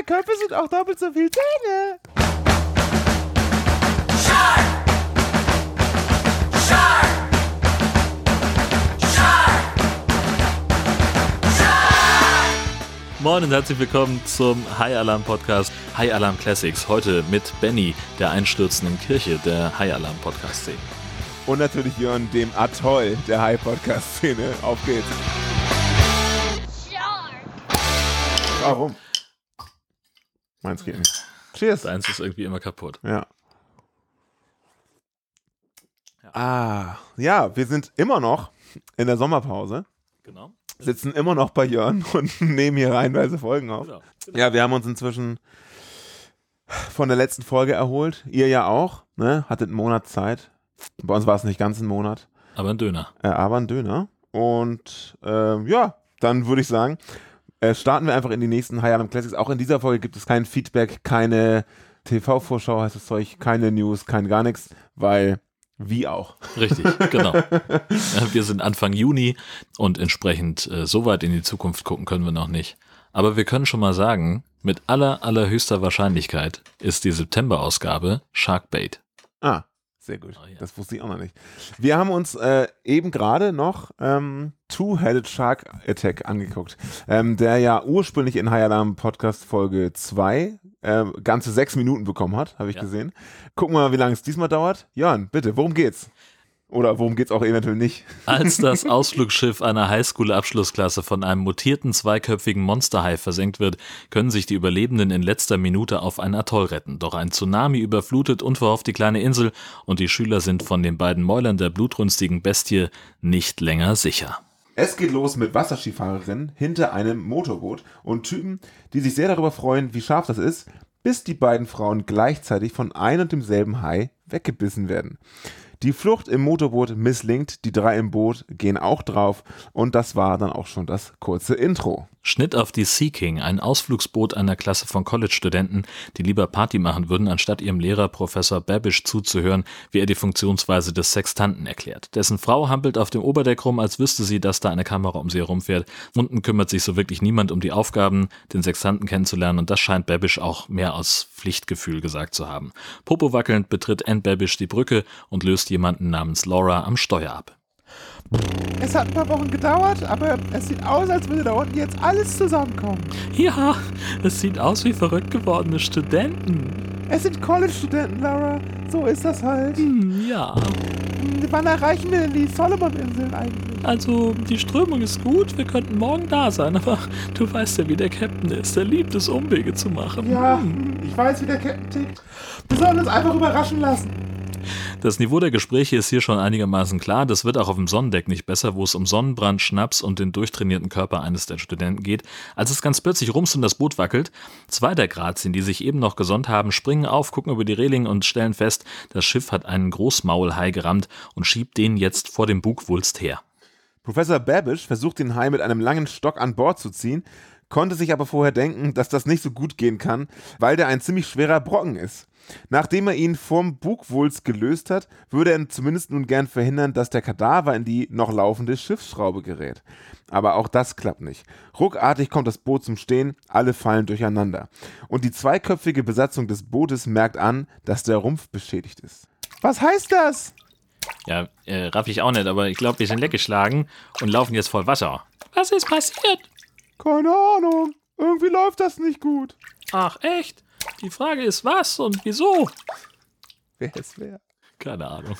zwei Köpfe sind auch doppelt so viel Zähne. Moin und herzlich willkommen zum High Alarm Podcast High Alarm Classics. Heute mit Benny, der einstürzenden Kirche der High Alarm Podcast Szene. Und natürlich Jörn, dem Atoll der High-Podcast-Szene. Auf geht's. Warum? Meins geht nicht. Cheers. Deins ist irgendwie immer kaputt. Ja. Ah, ja, wir sind immer noch in der Sommerpause, Genau. sitzen immer noch bei Jörn und nehmen hier reihenweise Folgen auf. genau. Ja, wir haben uns inzwischen von der letzten Folge erholt. Ihr ja auch, ne? Hattet einen Monat Zeit. Bei uns war es nicht ganz ein Monat, Aber ein Döner. äh, aber ein Döner. Und ähm, ja, dann würde ich sagen, äh, starten wir einfach in die nächsten High Alarm Classics. Auch in dieser Folge gibt es kein Feedback, keine TV-Vorschau heißt das Zeug, keine News, kein gar nichts, weil wie auch. Richtig, genau. Wir sind Anfang Juni und entsprechend äh, so weit in die Zukunft gucken können wir noch nicht. Aber wir können schon mal sagen, mit aller, allerhöchster Wahrscheinlichkeit ist die September-Ausgabe Sharkbait. Ah, sehr gut. Oh ja. Das wusste ich auch noch nicht. Wir haben uns äh, eben gerade noch ähm, Two-Headed Shark Attack angeguckt, ähm, der ja ursprünglich in High Alarm Podcast Folge 2 äh, ganze sechs Minuten bekommen hat, habe ich Ja. gesehen. Gucken wir mal, wie lange es diesmal dauert. Jörn, bitte, worum geht's? Oder worum geht's auch eventuell nicht? Als das Ausflugsschiff einer Highschool-Abschlussklasse von einem mutierten zweiköpfigen Monsterhai versenkt wird, können sich die Überlebenden in letzter Minute auf ein Atoll retten. Doch ein Tsunami überflutet unverhofft die kleine Insel und die Schüler sind von den beiden Mäulern der blutrünstigen Bestie nicht länger sicher. Es geht los mit Wasserskifahrerinnen hinter einem Motorboot und Typen, die sich sehr darüber freuen, wie scharf das ist, bis die beiden Frauen gleichzeitig von ein und demselben Hai weggebissen werden. Die Flucht im Motorboot misslingt, die drei im Boot gehen auch drauf und das war dann auch schon das kurze Intro. Schnitt auf die Sea King, ein Ausflugsboot einer Klasse von College-Studenten, die lieber Party machen würden, anstatt ihrem Lehrer Professor Babish zuzuhören, wie er die Funktionsweise des Sextanten erklärt. Dessen Frau hampelt auf dem Oberdeck rum, als wüsste sie, dass da eine Kamera um sie herumfährt. Unten kümmert sich so wirklich niemand um die Aufgaben, den Sextanten kennenzulernen und das scheint Babish auch mehr aus Pflichtgefühl gesagt zu haben. Popo wackelnd betritt Ann Babish die Brücke und löst jemanden namens Laura am Steuer ab. Es hat ein paar Wochen gedauert, aber es sieht aus, als würde da unten jetzt alles zusammenkommen. Ja, es sieht aus wie verrückt gewordene Studenten. Es sind College-Studenten, Laura. So ist das halt. Hm, ja. Wann erreichen wir denn die Solomon-Inseln eigentlich? Also, die Strömung ist gut, wir könnten morgen da sein, aber du weißt ja, wie der Captain ist. Er liebt es, Umwege zu machen. Ja, Hm. ich weiß, wie der Captain tickt. Wir sollen uns einfach überraschen lassen. Das Niveau der Gespräche ist hier schon einigermaßen klar. Das wird auch auf dem Sonnendeck nicht besser, wo es um Sonnenbrand, Schnaps und den durchtrainierten Körper eines der Studenten geht. Als es ganz plötzlich rums und das Boot wackelt, zwei der Grazien, die sich eben noch gesonnt haben, springen auf, gucken über die Reling und stellen fest, das Schiff hat einen Großmaulhai gerammt und schiebt den jetzt vor dem Bugwulst her. Professor Babish versucht den Hai mit einem langen Stock an Bord zu ziehen, konnte sich aber vorher denken, dass das nicht so gut gehen kann, weil der ein ziemlich schwerer Brocken ist. Nachdem er ihn vom Bugwulst gelöst hat, würde er zumindest nun gern verhindern, dass der Kadaver in die noch laufende Schiffsschraube gerät. Aber auch das klappt nicht. Ruckartig kommt das Boot zum Stehen, alle fallen durcheinander. Und die zweiköpfige Besatzung des Bootes merkt an, dass der Rumpf beschädigt ist. Was heißt das? Ja, äh, raff ich auch nicht, aber ich glaube, wir sind leckgeschlagen und laufen jetzt voll Wasser. Was ist passiert? Keine Ahnung. Irgendwie läuft das nicht gut. Ach, echt? Die Frage ist, was und wieso? Wer ist wer? Keine Ahnung.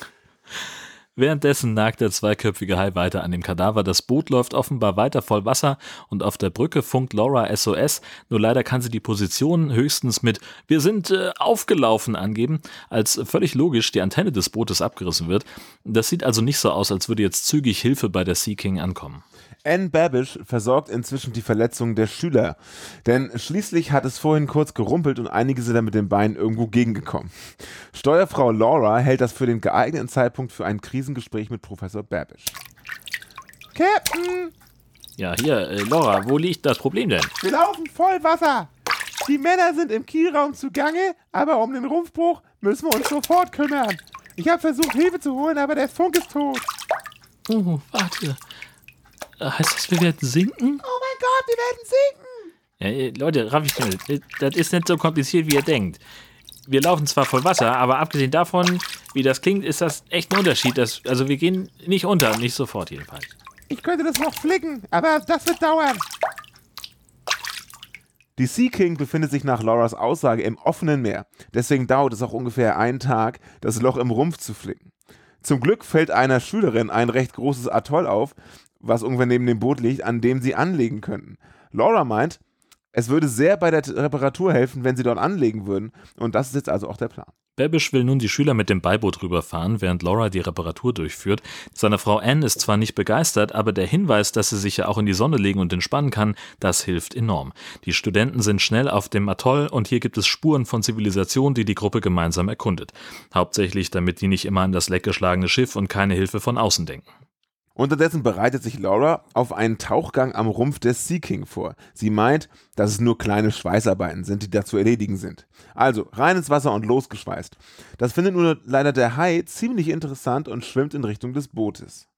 Währenddessen nagt der zweiköpfige Hai weiter an dem Kadaver. Das Boot läuft offenbar weiter voll Wasser und auf der Brücke funkt Laura SOS. Nur leider kann sie die Position höchstens mit Wir sind äh, aufgelaufen angeben, als völlig logisch die Antenne des Bootes abgerissen wird. Das sieht also nicht so aus, als würde jetzt zügig Hilfe bei der Sea King ankommen. Anne Babish versorgt inzwischen die Verletzungen der Schüler. Denn schließlich hat es vorhin kurz gerumpelt und einige sind da mit den Beinen irgendwo gegengekommen. Steuerfrau Laura hält das für den geeigneten Zeitpunkt für ein Krisengespräch mit Professor Babish. Captain, Ja, hier, äh, Laura, wo liegt das Problem denn? wir laufen voll Wasser. Die Männer sind im Kielraum zugange, aber um den Rumpfbruch müssen wir uns sofort kümmern. Ich habe versucht, Hilfe zu holen, aber der Funk ist tot. Oh, warte. Äh, Heißt das, wir werden sinken? Oh mein Gott, wir werden sinken. Ja, äh, Leute, raff ich schnell. Das ist nicht so kompliziert, wie ihr denkt. Wir laufen zwar voll Wasser, aber abgesehen davon, wie das klingt, ist das echt ein Unterschied. Das, also wir gehen nicht unter, nicht sofort jedenfalls. Ich könnte das noch flicken, aber das wird dauern. Die Sea King befindet sich nach Lauras Aussage im offenen Meer. Deswegen dauert es auch ungefähr einen Tag, das Loch im Rumpf zu flicken. Zum Glück fällt einer Schülerin ein recht großes Atoll auf, was ungefähr neben dem Boot liegt, an dem sie anlegen könnten. Laura meint, es würde sehr bei der Reparatur helfen, wenn sie dort anlegen würden. Und das ist jetzt also auch der Plan. Babish will nun die Schüler mit dem Beiboot rüberfahren, während Laura die Reparatur durchführt. Seine Frau Anne ist zwar nicht begeistert, aber der Hinweis, dass sie sich ja auch in die Sonne legen und entspannen kann, das hilft enorm. Die Studenten sind schnell auf dem Atoll und hier gibt es Spuren von Zivilisation, die die Gruppe gemeinsam erkundet. Hauptsächlich, damit die nicht immer an das leckgeschlagene Schiff und keine Hilfe von außen denken. Unterdessen bereitet sich Laura auf einen Tauchgang am Rumpf des Sea King vor. Sie meint, dass es nur kleine Schweißarbeiten sind, die da zu erledigen sind. Also rein ins Wasser und losgeschweißt. Das findet nur leider der Hai ziemlich interessant und schwimmt in Richtung des Bootes.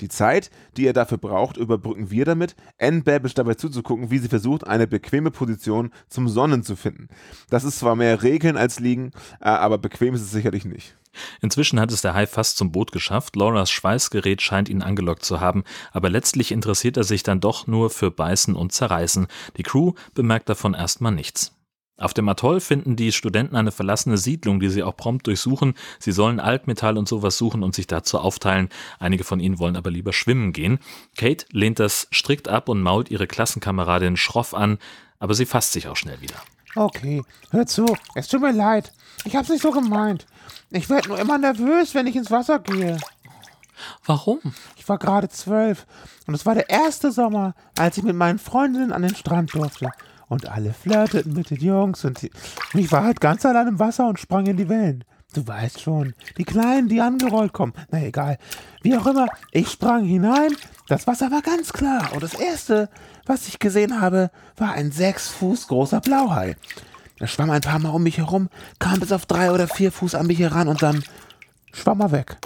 Die Zeit, die er dafür braucht, überbrücken wir damit, Anne Babish dabei zuzugucken, wie sie versucht, eine bequeme Position zum Sonnen zu finden. Das ist zwar mehr Regeln als Liegen, äh, aber bequem ist es sicherlich nicht. Inzwischen hat es der Hai fast zum Boot geschafft. Lauras Schweißgerät scheint ihn angelockt zu haben, aber letztlich interessiert er sich dann doch nur für Beißen und Zerreißen. Die Crew bemerkt davon erstmal nichts. Auf dem Atoll finden die Studenten eine verlassene Siedlung, die sie auch prompt durchsuchen. Sie sollen Altmetall und sowas suchen und sich dazu aufteilen. Einige von ihnen wollen aber lieber schwimmen gehen. Kate lehnt das strikt ab und mault ihre Klassenkameradin schroff an, aber sie fasst sich auch schnell wieder. Okay, hör zu, es tut mir leid. Ich hab's nicht so gemeint. Ich werde nur immer nervös, wenn ich ins Wasser gehe. Warum? Ich war gerade zwölf und es war der erste Sommer, als ich mit meinen Freundinnen an den Strand durfte und alle flirteten mit den Jungs und, ich war halt ganz allein im Wasser und sprang in die Wellen. Du weißt schon, die Kleinen, die angerollt kommen. Na egal. Wie auch immer, ich sprang hinein, das Wasser war ganz klar und das Erste, was ich gesehen habe, war ein sechs Fuß großer Blauhai. Er schwamm ein paar Mal um mich herum, kam bis auf drei oder vier Fuß an mich heran und dann schwamm er weg.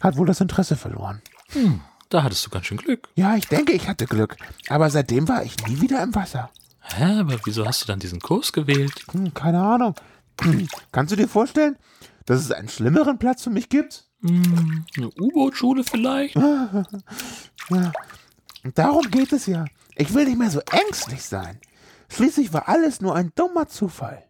Hat wohl das Interesse verloren. Hm, da hattest du ganz schön Glück. Ja, ich denke, ich hatte Glück. Aber seitdem war ich nie wieder im Wasser. Hä, aber wieso hast du dann diesen Kurs gewählt? Hm, keine Ahnung. Kannst du dir vorstellen, dass es einen schlimmeren Platz für mich gibt? Hm, eine U-Boot-Schule vielleicht? ja. Darum geht es ja. Ich will nicht mehr so ängstlich sein. Schließlich war alles nur ein dummer Zufall.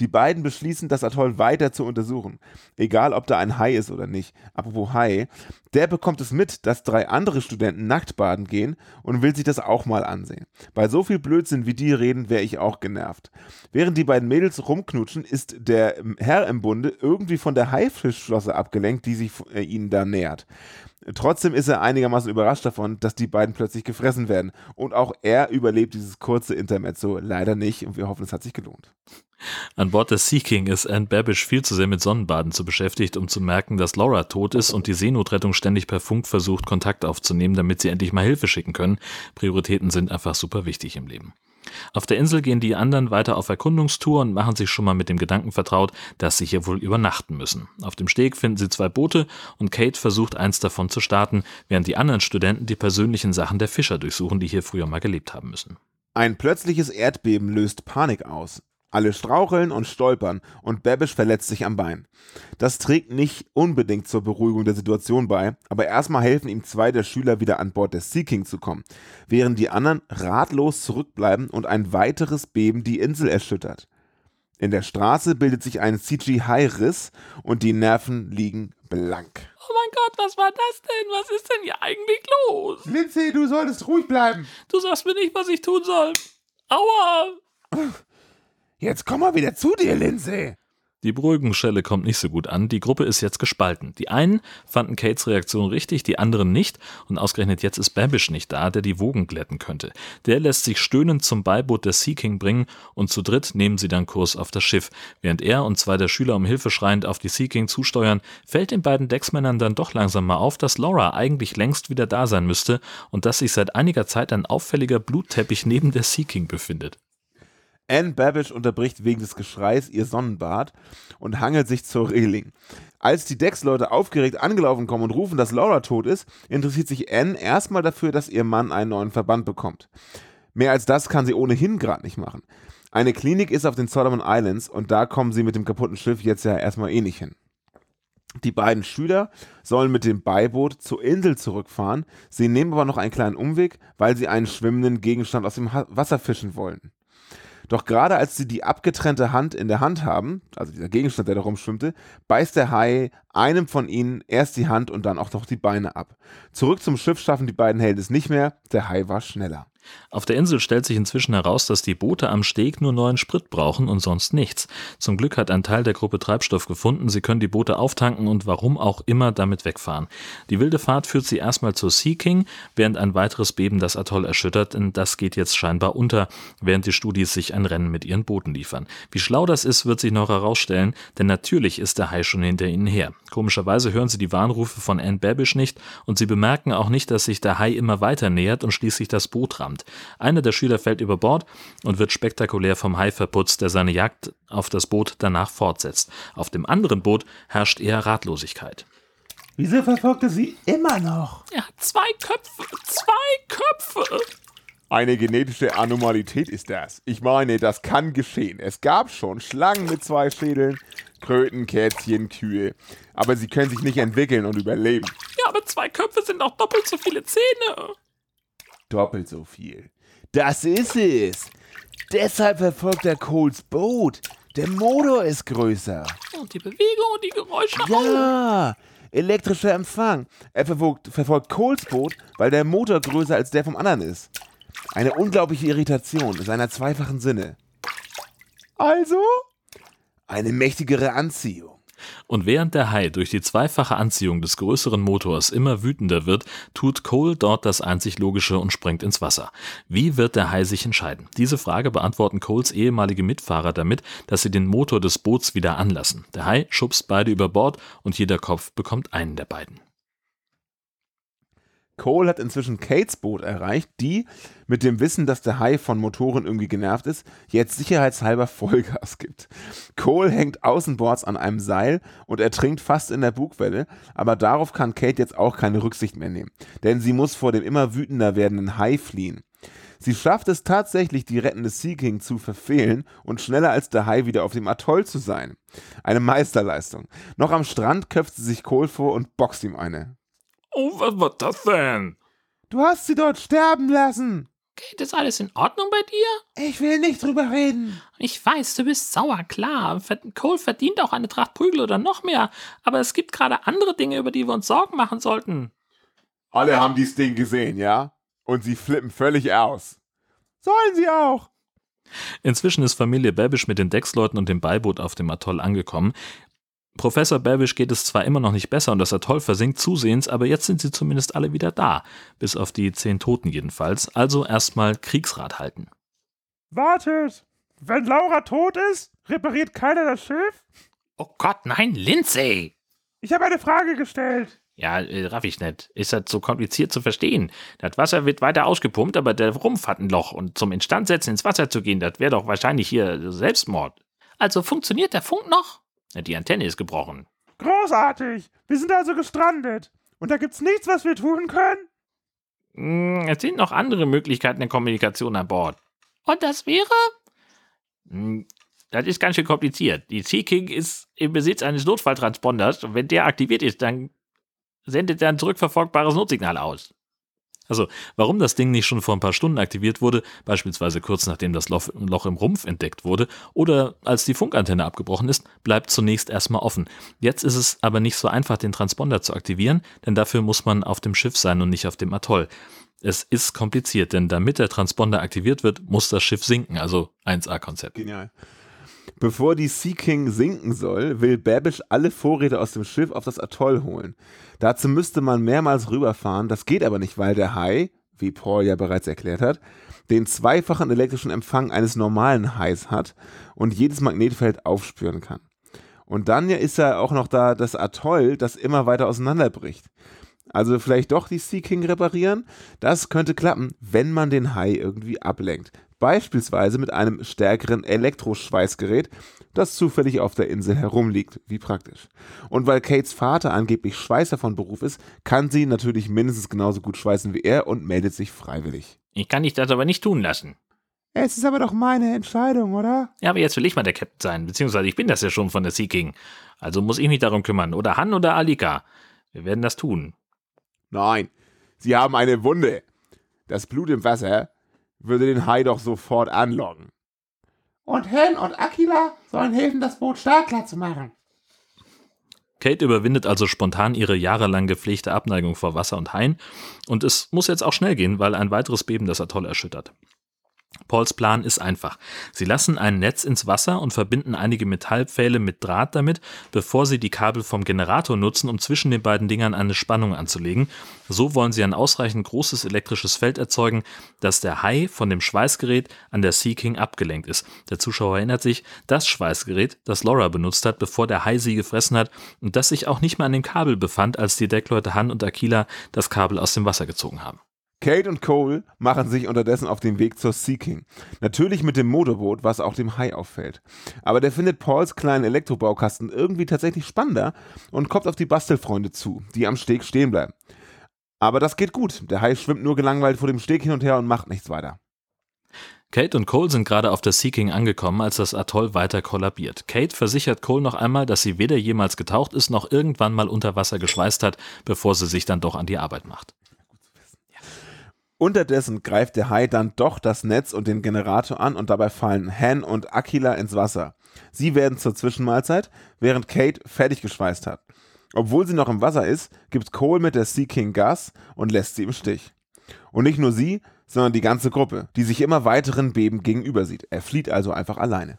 Die beiden beschließen, das Atoll weiter zu untersuchen, egal ob da ein Hai ist oder nicht. Apropos Hai, der bekommt es mit, dass drei andere Studenten nackt baden gehen und will sich das auch mal ansehen. Bei so viel Blödsinn wie die reden, wäre ich auch genervt. Während die beiden Mädels rumknutschen, ist der Herr im Bunde irgendwie von der Haifischflosse abgelenkt, die sich äh, ihnen da nähert. Trotzdem ist er einigermaßen überrascht davon, dass die beiden plötzlich gefressen werden. Und auch er überlebt dieses kurze Intermezzo leider nicht und wir hoffen, es hat sich gelohnt. An Bord des Sea King ist Anne Babish viel zu sehr mit Sonnenbaden zu beschäftigt, um zu merken, dass Laura tot ist und die Seenotrettung ständig per Funk versucht, Kontakt aufzunehmen, damit sie endlich mal Hilfe schicken können. Prioritäten sind einfach super wichtig im Leben. Auf der Insel gehen die anderen weiter auf Erkundungstour und machen sich schon mal mit dem Gedanken vertraut, dass sie hier wohl übernachten müssen. Auf dem Steg finden sie zwei Boote und Kate versucht eins davon zu starten, während die anderen Studenten die persönlichen Sachen der Fischer durchsuchen, die hier früher mal gelebt haben müssen. Ein plötzliches Erdbeben löst Panik aus. Alle straucheln und stolpern und Babish verletzt sich am Bein. Das trägt nicht unbedingt zur Beruhigung der Situation bei, aber erstmal helfen ihm zwei der Schüler wieder an Bord des Sea King zu kommen, während die anderen ratlos zurückbleiben und ein weiteres Beben die Insel erschüttert. In der Straße bildet sich ein CGI-Riss und die Nerven liegen blank. Oh mein Gott, was war das denn? Was ist denn hier eigentlich los? Lindsay, du solltest ruhig bleiben. Du sagst mir nicht, was ich tun soll. Aua! Jetzt komm mal wieder zu dir, Lindsay. Die Beruhigungsschelle kommt nicht so gut an. Die Gruppe ist jetzt gespalten. Die einen fanden Kates Reaktion richtig, die anderen nicht. Und ausgerechnet jetzt ist Babish nicht da, der die Wogen glätten könnte. Der lässt sich stöhnend zum Beiboot der Sea King bringen und zu dritt nehmen sie dann Kurs auf das Schiff. Während er und zwei der Schüler um Hilfe schreiend auf die Sea King zusteuern, fällt den beiden Decksmännern dann doch langsam mal auf, dass Laura eigentlich längst wieder da sein müsste und dass sich seit einiger Zeit ein auffälliger Blutteppich neben der Sea King befindet. Anne Babish unterbricht wegen des Geschreis ihr Sonnenbad und hangelt sich zur Reling. Als die Decksleute aufgeregt angelaufen kommen und rufen, dass Laura tot ist, interessiert sich Anne erstmal dafür, dass ihr Mann einen neuen Verband bekommt. Mehr als das kann sie ohnehin gerade nicht machen. Eine Klinik ist auf den Solomon Islands und da kommen sie mit dem kaputten Schiff jetzt ja erstmal eh nicht hin. Die beiden Schüler sollen mit dem Beiboot zur Insel zurückfahren, sie nehmen aber noch einen kleinen Umweg, weil sie einen schwimmenden Gegenstand aus dem Wasser fischen wollen. Doch gerade als sie die abgetrennte Hand in der Hand haben, also dieser Gegenstand, der da rumschwimmte, beißt der Hai einem von ihnen erst die Hand und dann auch noch die Beine ab. Zurück zum Schiff schaffen die beiden Helden es nicht mehr, der Hai war schneller. Auf der Insel stellt sich inzwischen heraus, dass die Boote am Steg nur neuen Sprit brauchen und sonst nichts. Zum Glück hat ein Teil der Gruppe Treibstoff gefunden, sie können die Boote auftanken und warum auch immer damit wegfahren. Die wilde Fahrt führt sie erstmal zur Sea King, während ein weiteres Beben das Atoll erschüttert, denn das geht jetzt scheinbar unter, während die Studis sich ein Rennen mit ihren Booten liefern. Wie schlau das ist, wird sich noch herausstellen, denn natürlich ist der Hai schon hinter ihnen her. Komischerweise hören sie die Warnrufe von Anne Babish nicht und sie bemerken auch nicht, dass sich der Hai immer weiter nähert und schließlich das Boot rammt. Einer der Schüler fällt über Bord und wird spektakulär vom Hai verputzt, der seine Jagd auf das Boot danach fortsetzt. Auf dem anderen Boot herrscht eher Ratlosigkeit. Wieso verfolgt er sie immer noch? Er hat zwei Köpfe, zwei Köpfe. Eine genetische Anomalität ist das. Ich meine, das kann geschehen. Es gab schon Schlangen mit zwei Schädeln, Kröten, Kätzchen, Kühe. Aber sie können sich nicht entwickeln und überleben. Ja, aber zwei Köpfe sind auch doppelt so viele Zähne. Doppelt so viel. Das ist es. Deshalb verfolgt er Coles Boot. Der Motor ist größer. Und die Bewegung und die Geräusche. Ja, elektrischer Empfang. Er verfolgt, verfolgt Coles Boot, weil der Motor größer als der vom anderen ist. Eine unglaubliche Irritation in seiner zweifachen Sinne. Also? Eine mächtigere Anziehung. Und während der Hai durch die zweifache Anziehung des größeren Motors immer wütender wird, tut Cole dort das einzig Logische und springt ins Wasser. Wie wird der Hai sich entscheiden? Diese Frage beantworten Coles ehemalige Mitfahrer damit, dass sie den Motor des Boots wieder anlassen. Der Hai schubst beide über Bord und jeder Kopf bekommt einen der beiden. Cole hat inzwischen Kates Boot erreicht, die, mit dem Wissen, dass der Hai von Motoren irgendwie genervt ist, jetzt sicherheitshalber Vollgas gibt. Cole hängt außenbords an einem Seil und ertrinkt fast in der Bugwelle, aber darauf kann Kate jetzt auch keine Rücksicht mehr nehmen, denn sie muss vor dem immer wütender werdenden Hai fliehen. Sie schafft es tatsächlich, die rettende Sea King zu verfehlen und schneller als der Hai wieder auf dem Atoll zu sein. Eine Meisterleistung. Noch am Strand köpft sie sich Cole vor und boxt ihm eine. Oh, was war das denn? Du hast sie dort sterben lassen. Geht ist alles in Ordnung bei dir? Ich will nicht drüber reden. Ich weiß, du bist sauer, klar. Cole verdient auch eine Tracht Prügel oder noch mehr. Aber es gibt gerade andere Dinge, über die wir uns Sorgen machen sollten. Alle haben dieses Ding gesehen, ja? Und sie flippen völlig aus. Sollen sie auch. Inzwischen ist Familie Babish mit den Decksleuten und dem Beiboot auf dem Atoll angekommen. Professor Babish geht es zwar immer noch nicht besser und das Atoll versinkt zusehends, aber jetzt sind sie zumindest alle wieder da. Bis auf die zehn Toten jedenfalls. Also erstmal Kriegsrat halten. Wartet! Wenn Laura tot ist, repariert keiner das Schiff? Oh Gott, nein, Lindsay! Ich habe eine Frage gestellt. Ja, äh, raff ich nicht. Ist das so kompliziert zu verstehen? Das Wasser wird weiter ausgepumpt, aber der Rumpf hat ein Loch. Und zum Instandsetzen ins Wasser zu gehen, das wäre doch wahrscheinlich hier Selbstmord. Also funktioniert der Funk noch? Die Antenne ist gebrochen. Großartig! Wir sind also gestrandet. Und da gibt's nichts, was wir tun können? Hm, es sind noch andere Möglichkeiten der Kommunikation an Bord. Und das wäre? Hm, das ist ganz schön kompliziert. Die Sea King ist im Besitz eines Notfalltransponders und wenn der aktiviert ist, dann sendet er ein zurückverfolgbares Notsignal aus. Also, warum das Ding nicht schon vor ein paar Stunden aktiviert wurde, beispielsweise kurz nachdem das Loch, im Rumpf entdeckt wurde oder als die Funkantenne abgebrochen ist, bleibt zunächst erstmal offen. Jetzt ist es aber nicht so einfach, den Transponder zu aktivieren, denn dafür muss man auf dem Schiff sein und nicht auf dem Atoll. Es ist kompliziert, denn damit der Transponder aktiviert wird, muss das Schiff sinken, also 1A-Konzept. Genial. Bevor die Sea King sinken soll, will Babish alle Vorräte aus dem Schiff auf das Atoll holen. Dazu müsste man mehrmals rüberfahren, das geht aber nicht, weil der Hai, wie Paul ja bereits erklärt hat, den zweifachen elektrischen Empfang eines normalen Hais hat und jedes Magnetfeld aufspüren kann. Und dann ja ist ja auch noch da das Atoll, das immer weiter auseinanderbricht. Also vielleicht doch die Sea King reparieren? Das könnte klappen, wenn man den Hai irgendwie ablenkt. Beispielsweise mit einem stärkeren Elektroschweißgerät, das zufällig auf der Insel herumliegt. Wie praktisch. Und weil Kates Vater angeblich Schweißer von Beruf ist, kann sie natürlich mindestens genauso gut schweißen wie er und meldet sich freiwillig. Ich kann dich das aber nicht tun lassen. Es ist aber doch meine Entscheidung, oder? Ja, aber jetzt will ich mal der Captain sein, beziehungsweise ich bin das ja schon von der Sea King. Also muss ich mich darum kümmern. Oder Han oder Alika. Wir werden das tun. Nein, sie haben eine Wunde. Das Blut im Wasser würde den Hai doch sofort anlocken. Und Hen und Aquila sollen helfen, das Boot startklar zu machen. Kate überwindet also spontan ihre jahrelang gepflegte Abneigung vor Wasser und Haien und es muss jetzt auch schnell gehen, weil ein weiteres Beben das Atoll erschüttert. Pauls Plan ist einfach. Sie lassen ein Netz ins Wasser und verbinden einige Metallpfähle mit Draht damit, bevor sie die Kabel vom Generator nutzen, um zwischen den beiden Dingern eine Spannung anzulegen. So wollen sie ein ausreichend großes elektrisches Feld erzeugen, dass der Hai von dem Schweißgerät an der Sea King abgelenkt ist. Der Zuschauer erinnert sich, das Schweißgerät, das Laura benutzt hat, bevor der Hai sie gefressen hat und das sich auch nicht mehr an dem Kabel befand, als die Deckleute Han und Aquila das Kabel aus dem Wasser gezogen haben. Kate und Cole machen sich unterdessen auf den Weg zur Seeking. Natürlich mit dem Motorboot, was auch dem Hai auffällt. Aber der findet Pauls kleinen Elektrobaukasten irgendwie tatsächlich spannender und kommt auf die Bastelfreunde zu, die am Steg stehen bleiben. Aber das geht gut. Der Hai schwimmt nur gelangweilt vor dem Steg hin und her und macht nichts weiter. Kate und Cole sind gerade auf der Seeking angekommen, als das Atoll weiter kollabiert. Kate versichert Cole noch einmal, dass sie weder jemals getaucht ist, noch irgendwann mal unter Wasser geschweißt hat, bevor sie sich dann doch an die Arbeit macht. Unterdessen greift der Hai dann doch das Netz und den Generator an und dabei fallen Han und Aquila ins Wasser. Sie werden zur Zwischenmahlzeit, während Kate fertig geschweißt hat. Obwohl sie noch im Wasser ist, gibt Cole mit der Sea King Gas und lässt sie im Stich. Und nicht nur sie, sondern die ganze Gruppe, die sich immer weiteren Beben gegenüber sieht. Er flieht also einfach alleine.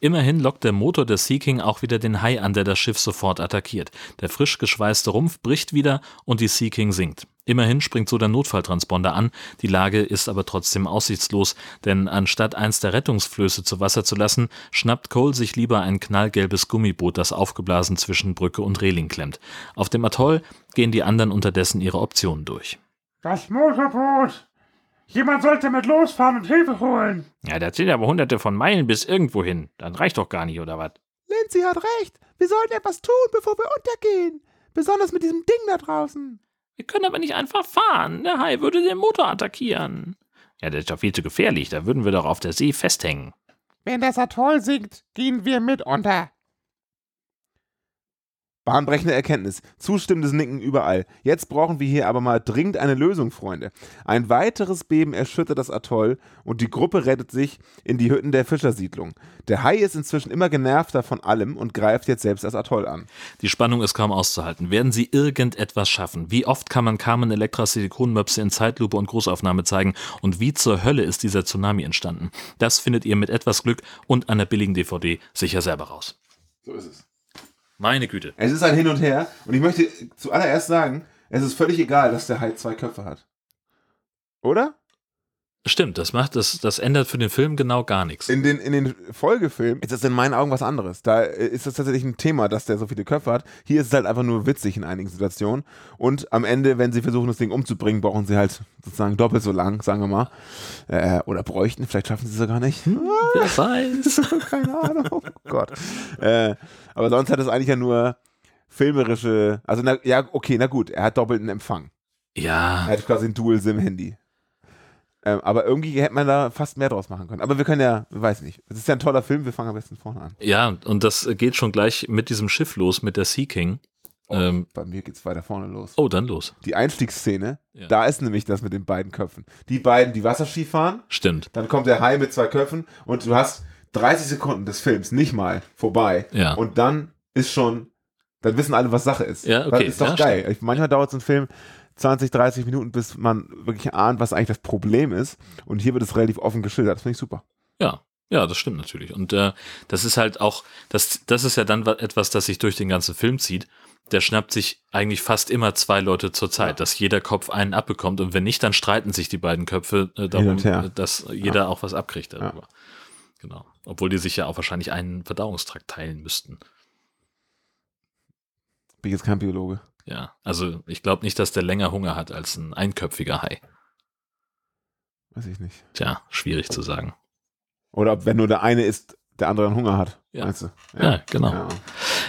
Immerhin lockt der Motor des Sea King auch wieder den Hai an, der das Schiff sofort attackiert. Der frisch geschweißte Rumpf bricht wieder und die Sea King sinkt. Immerhin springt so der Notfalltransponder an, die Lage ist aber trotzdem aussichtslos, denn anstatt eins der Rettungsflöße zu Wasser zu lassen, schnappt Cole sich lieber ein knallgelbes Gummiboot, das aufgeblasen zwischen Brücke und Reling klemmt. Auf dem Atoll gehen die anderen unterdessen ihre Optionen durch. Das Motorboot! Jemand sollte mit losfahren und Hilfe holen. Ja, das sind aber hunderte von Meilen bis irgendwo hin. Dann reicht doch gar nicht, oder was? Lindsay hat recht. Wir sollten etwas tun, bevor wir untergehen. Besonders mit diesem Ding da draußen. Wir können aber nicht einfach fahren. Der Hai würde den Motor attackieren. Ja, das ist doch viel zu gefährlich. Da würden wir doch auf der See festhängen. Wenn das Atoll sinkt, gehen wir mit unter. Bahnbrechende Erkenntnis. Zustimmendes Nicken überall. Jetzt brauchen wir hier aber mal dringend eine Lösung, Freunde. Ein weiteres Beben erschüttert das Atoll und die Gruppe rettet sich in die Hütten der Fischersiedlung. Der Hai ist inzwischen immer genervter von allem und greift jetzt selbst das Atoll an. Die Spannung ist kaum auszuhalten. Werden sie irgendetwas schaffen? Wie oft kann man Carmen Electra Silikonmöpse in Zeitlupe und Großaufnahme zeigen? Und wie zur Hölle ist dieser Tsunami entstanden? Das findet ihr mit etwas Glück und einer billigen DVD sicher selber raus. So ist es. Meine Güte. Es ist ein Hin und Her und ich möchte zuallererst sagen, es ist völlig egal, dass der Hai zwei Köpfe hat. Oder? Stimmt, das macht das, das ändert für den Film genau gar nichts. In den, in den Folgefilmen ist das in meinen Augen was anderes. Da ist das tatsächlich ein Thema, dass der so viele Köpfe hat. Hier ist es halt einfach nur witzig in einigen Situationen. Und am Ende, wenn sie versuchen, das Ding umzubringen, brauchen sie halt sozusagen doppelt so lang, sagen wir mal. Äh, oder bräuchten, vielleicht schaffen sie es sogar nicht. Hm, wer weiß. Keine Ahnung. Oh Gott. Äh, aber sonst hat es eigentlich ja nur filmerische, also na, ja, okay, na gut, er hat doppelten Empfang. Ja. Er hat quasi ein Dual-SIM-Handy. Ähm, aber irgendwie hätte man da fast mehr draus machen können. Aber wir können ja, weiß nicht. Es ist ja ein toller Film, wir fangen am besten vorne an. Ja, und das geht schon gleich mit diesem Schiff los, mit der Sea King. Oh, Ähm, bei mir geht's weiter vorne los. oh, dann los. Die Einstiegsszene, Ja. da ist nämlich das mit den beiden Köpfen. Die beiden, die Wasserski fahren, Stimmt. dann kommt der Hai mit zwei Köpfen und du hast 30 Sekunden des Films nicht mal vorbei. Ja. Und dann ist schon, dann wissen alle, was Sache ist. Ja, okay. Das ist doch Ja, geil. Ich, manchmal dauert so ein Film 20, 30 Minuten, bis man wirklich ahnt, was eigentlich das Problem ist. Und hier wird es relativ offen geschildert. Das finde ich super. Ja. Ja, das stimmt natürlich. Und äh, das ist halt auch, das, das ist ja dann wa- etwas, das sich durch den ganzen Film zieht. Der schnappt sich eigentlich fast immer zwei Leute zur Zeit, dass jeder Kopf einen abbekommt. Und wenn nicht, dann streiten sich die beiden Köpfe äh, darum, äh, dass jeder auch was abkriegt darüber. Genau. Obwohl die sich ja auch wahrscheinlich einen Verdauungstrakt teilen müssten. Bin jetzt kein Biologe. Ja. Also ich glaube nicht, dass der länger Hunger hat als ein einköpfiger Hai. Weiß ich nicht. Tja, schwierig zu sagen. Oder ob, wenn nur der eine ist, der andere einen Hunger hat. Ja. Meinst du? Ja, genau. Ja.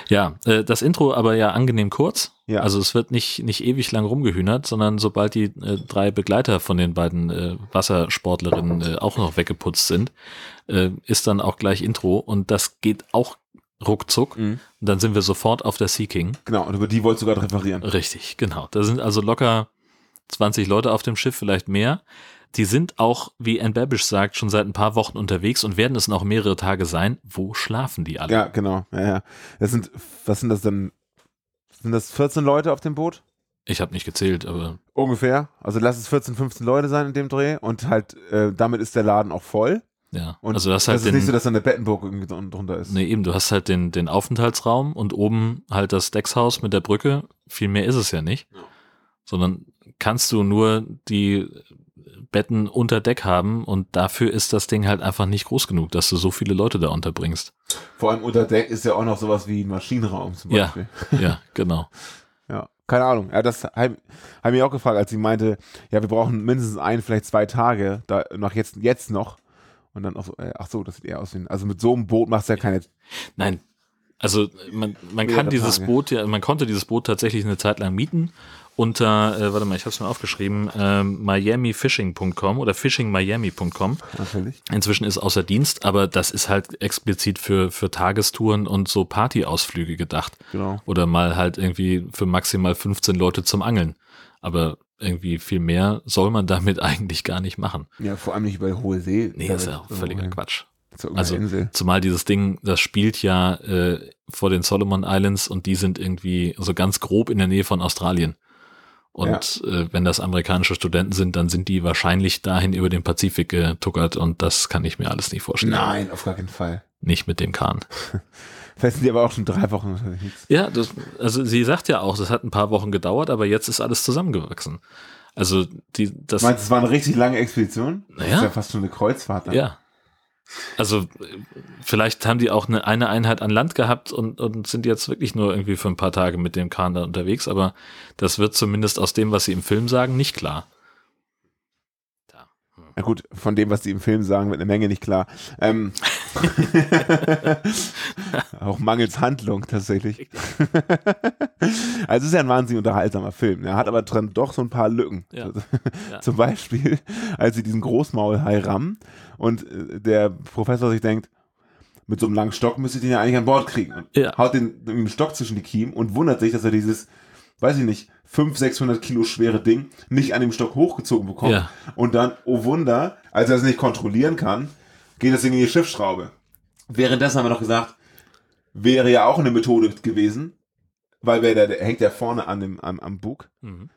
Ja, äh, das Intro aber ja angenehm kurz. Ja. Also es wird nicht, nicht ewig lang rumgehühnert, sondern sobald die äh, drei Begleiter von den beiden äh, Wassersportlerinnen äh, auch noch weggeputzt sind, äh, ist dann auch gleich Intro und das geht auch ruckzuck. Mhm. Und dann sind wir sofort auf der Sea King. Genau, und über die wolltest du gerade referieren. Richtig, genau. Da sind also locker 20 Leute auf dem Schiff, vielleicht mehr. Die sind auch, wie Ann Babish sagt, schon seit ein paar Wochen unterwegs und werden es noch mehrere Tage sein. Wo schlafen die alle? Ja, genau. Ja, ja. Das sind, was sind das denn? Sind das 14 Leute auf dem Boot? Ich habe nicht gezählt, aber Ungefähr. Also lass es 14, 15 Leute sein in dem Dreh und halt, äh, damit ist der Laden auch voll. Ja. Und also das das halt ist den, nicht so, dass dann der Bettenburg irgendwie drun- drunter ist. Nee, eben, du hast halt den, den Aufenthaltsraum und oben halt das Deckshaus mit der Brücke. Viel mehr ist es ja nicht. Ja. Sondern kannst du nur die Betten unter Deck haben und dafür ist das Ding halt einfach nicht groß genug, dass du so viele Leute da unterbringst. Vor allem unter Deck ist ja auch noch sowas wie ein Maschinenraum zum Ja. Beispiel. Ja, genau. Ja, keine Ahnung. Ja, das habe hab ich auch gefragt, als sie meinte, ja, wir brauchen mindestens ein, vielleicht zwei Tage, da nach jetzt, jetzt noch. Und dann auch so, äh, ach so, das sieht eher aus wie ein, also mit so einem Boot machst du ja keine, Nein, also man, man kann dieses Tage. Boot ja, man konnte dieses Boot tatsächlich eine Zeit lang mieten unter, äh, warte mal, ich habe es mir aufgeschrieben, ähm, miamifishing.com oder fishingmiami.com. natürlich. Inzwischen ist außer Dienst, aber das ist halt explizit für, für Tagestouren und so Partyausflüge gedacht. Genau. Oder mal halt irgendwie für maximal 15 Leute zum Angeln. Aber irgendwie viel mehr soll man damit eigentlich gar nicht machen. Ja, vor allem nicht die hohe See. Nee, Da das ist ja auch so völliger hin- Quatsch. Also Insel. zumal dieses Ding, das spielt ja äh, vor den Solomon Islands und die sind irgendwie so ganz grob in der Nähe von Australien. Und äh, wenn das amerikanische Studenten sind, dann sind die wahrscheinlich dahin über den Pazifik getuckert und das kann ich mir alles nicht vorstellen. Nein, auf gar keinen Fall. Nicht mit dem Kahn. Vielleicht sind die aber auch schon drei Wochen unterwegs. Ja, das, also sie sagt ja auch, das hat ein paar Wochen gedauert, aber jetzt ist alles zusammengewachsen. Also die, das, Du meinst, es war eine richtig lange Expedition? Das Naja. ist ja fast schon eine Kreuzfahrt. Dann. ja. Also äh, vielleicht haben die auch eine, eine Einheit an Land gehabt und, und sind jetzt wirklich nur irgendwie für ein paar Tage mit dem Kahn da unterwegs, aber das wird zumindest aus dem, was sie im Film sagen, nicht klar. Na gut, von dem, was die im Film sagen, wird eine Menge nicht klar. Ähm, auch mangels Handlung tatsächlich. also es ist ja ein wahnsinnig unterhaltsamer Film. Er hat aber dran doch so ein paar Lücken. Ja. Ja. Zum Beispiel, als sie diesen Großmaulhai rammen und äh, der Professor sich denkt, mit so einem langen Stock müsste ich den ja eigentlich an Bord kriegen. Und Ja. haut den mit dem Stock zwischen die Kiemen und wundert sich, dass er dieses, weiß ich nicht, 500, 600 Kilo schwere Ding nicht an dem Stock hochgezogen bekommt. Ja. Und dann, oh Wunder, als er es nicht kontrollieren kann, geht das Ding in die Schiffsschraube. Währenddessen haben wir noch gesagt, wäre ja auch eine Methode gewesen, weil wer der, der hängt ja vorne an dem, am, am Bug. Mhm.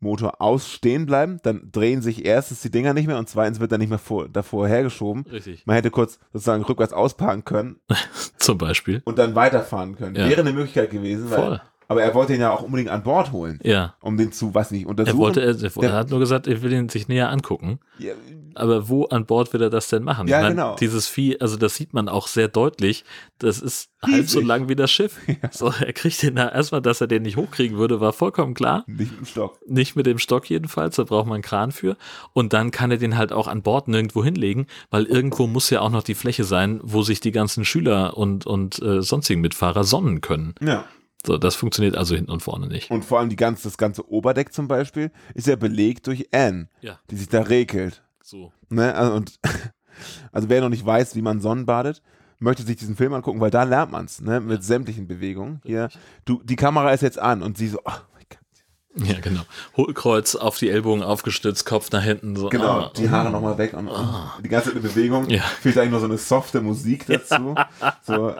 Motor aus stehen bleiben, dann drehen sich erstens die Dinger nicht mehr und zweitens wird er nicht mehr vor, davor hergeschoben. Richtig. Man hätte kurz sozusagen rückwärts ausparken können Zum Beispiel. und dann weiterfahren können. Ja. Wäre eine Möglichkeit gewesen, weil, Voll. Aber er wollte ihn ja auch unbedingt an Bord holen, Ja. um den zu, was nicht, untersuchen. Er wollte, er, er hat nur gesagt, er will ihn sich näher angucken. ja, Aber wo an Bord will er das denn machen? Ja, ich mein, genau. Dieses Vieh, also das sieht man auch sehr deutlich. Das ist halb so Riesig. lang wie das Schiff. So, er kriegt den da erstmal, dass er den nicht hochkriegen würde, war vollkommen klar. nicht mit dem Stock. Nicht mit dem Stock jedenfalls, da braucht man einen Kran für. Und dann kann er den halt auch an Bord nirgendwo hinlegen, weil irgendwo muss ja auch noch die Fläche sein, wo sich die ganzen Schüler und, und äh, sonstigen Mitfahrer sonnen können. Ja. So, das funktioniert also hinten und vorne nicht. Und vor allem die ganze, das ganze Oberdeck zum Beispiel ist ja belegt durch Anne, Ja, die sich da regelt. so. Ne? Also, und, also wer noch nicht weiß, wie man Sonnenbadet, möchte sich diesen Film angucken, weil da lernt man es, ne? mit sämtlichen Bewegungen. Hier, du, die Kamera ist jetzt an und sie so, ach mein Gott. Ja, genau. Hohlkreuz auf die Ellbogen aufgestützt, Kopf nach hinten. So, Genau, ah, die Haare nochmal weg und, und die ganze Bewegung. Ja. Fehlt eigentlich nur so eine softe Musik dazu. so,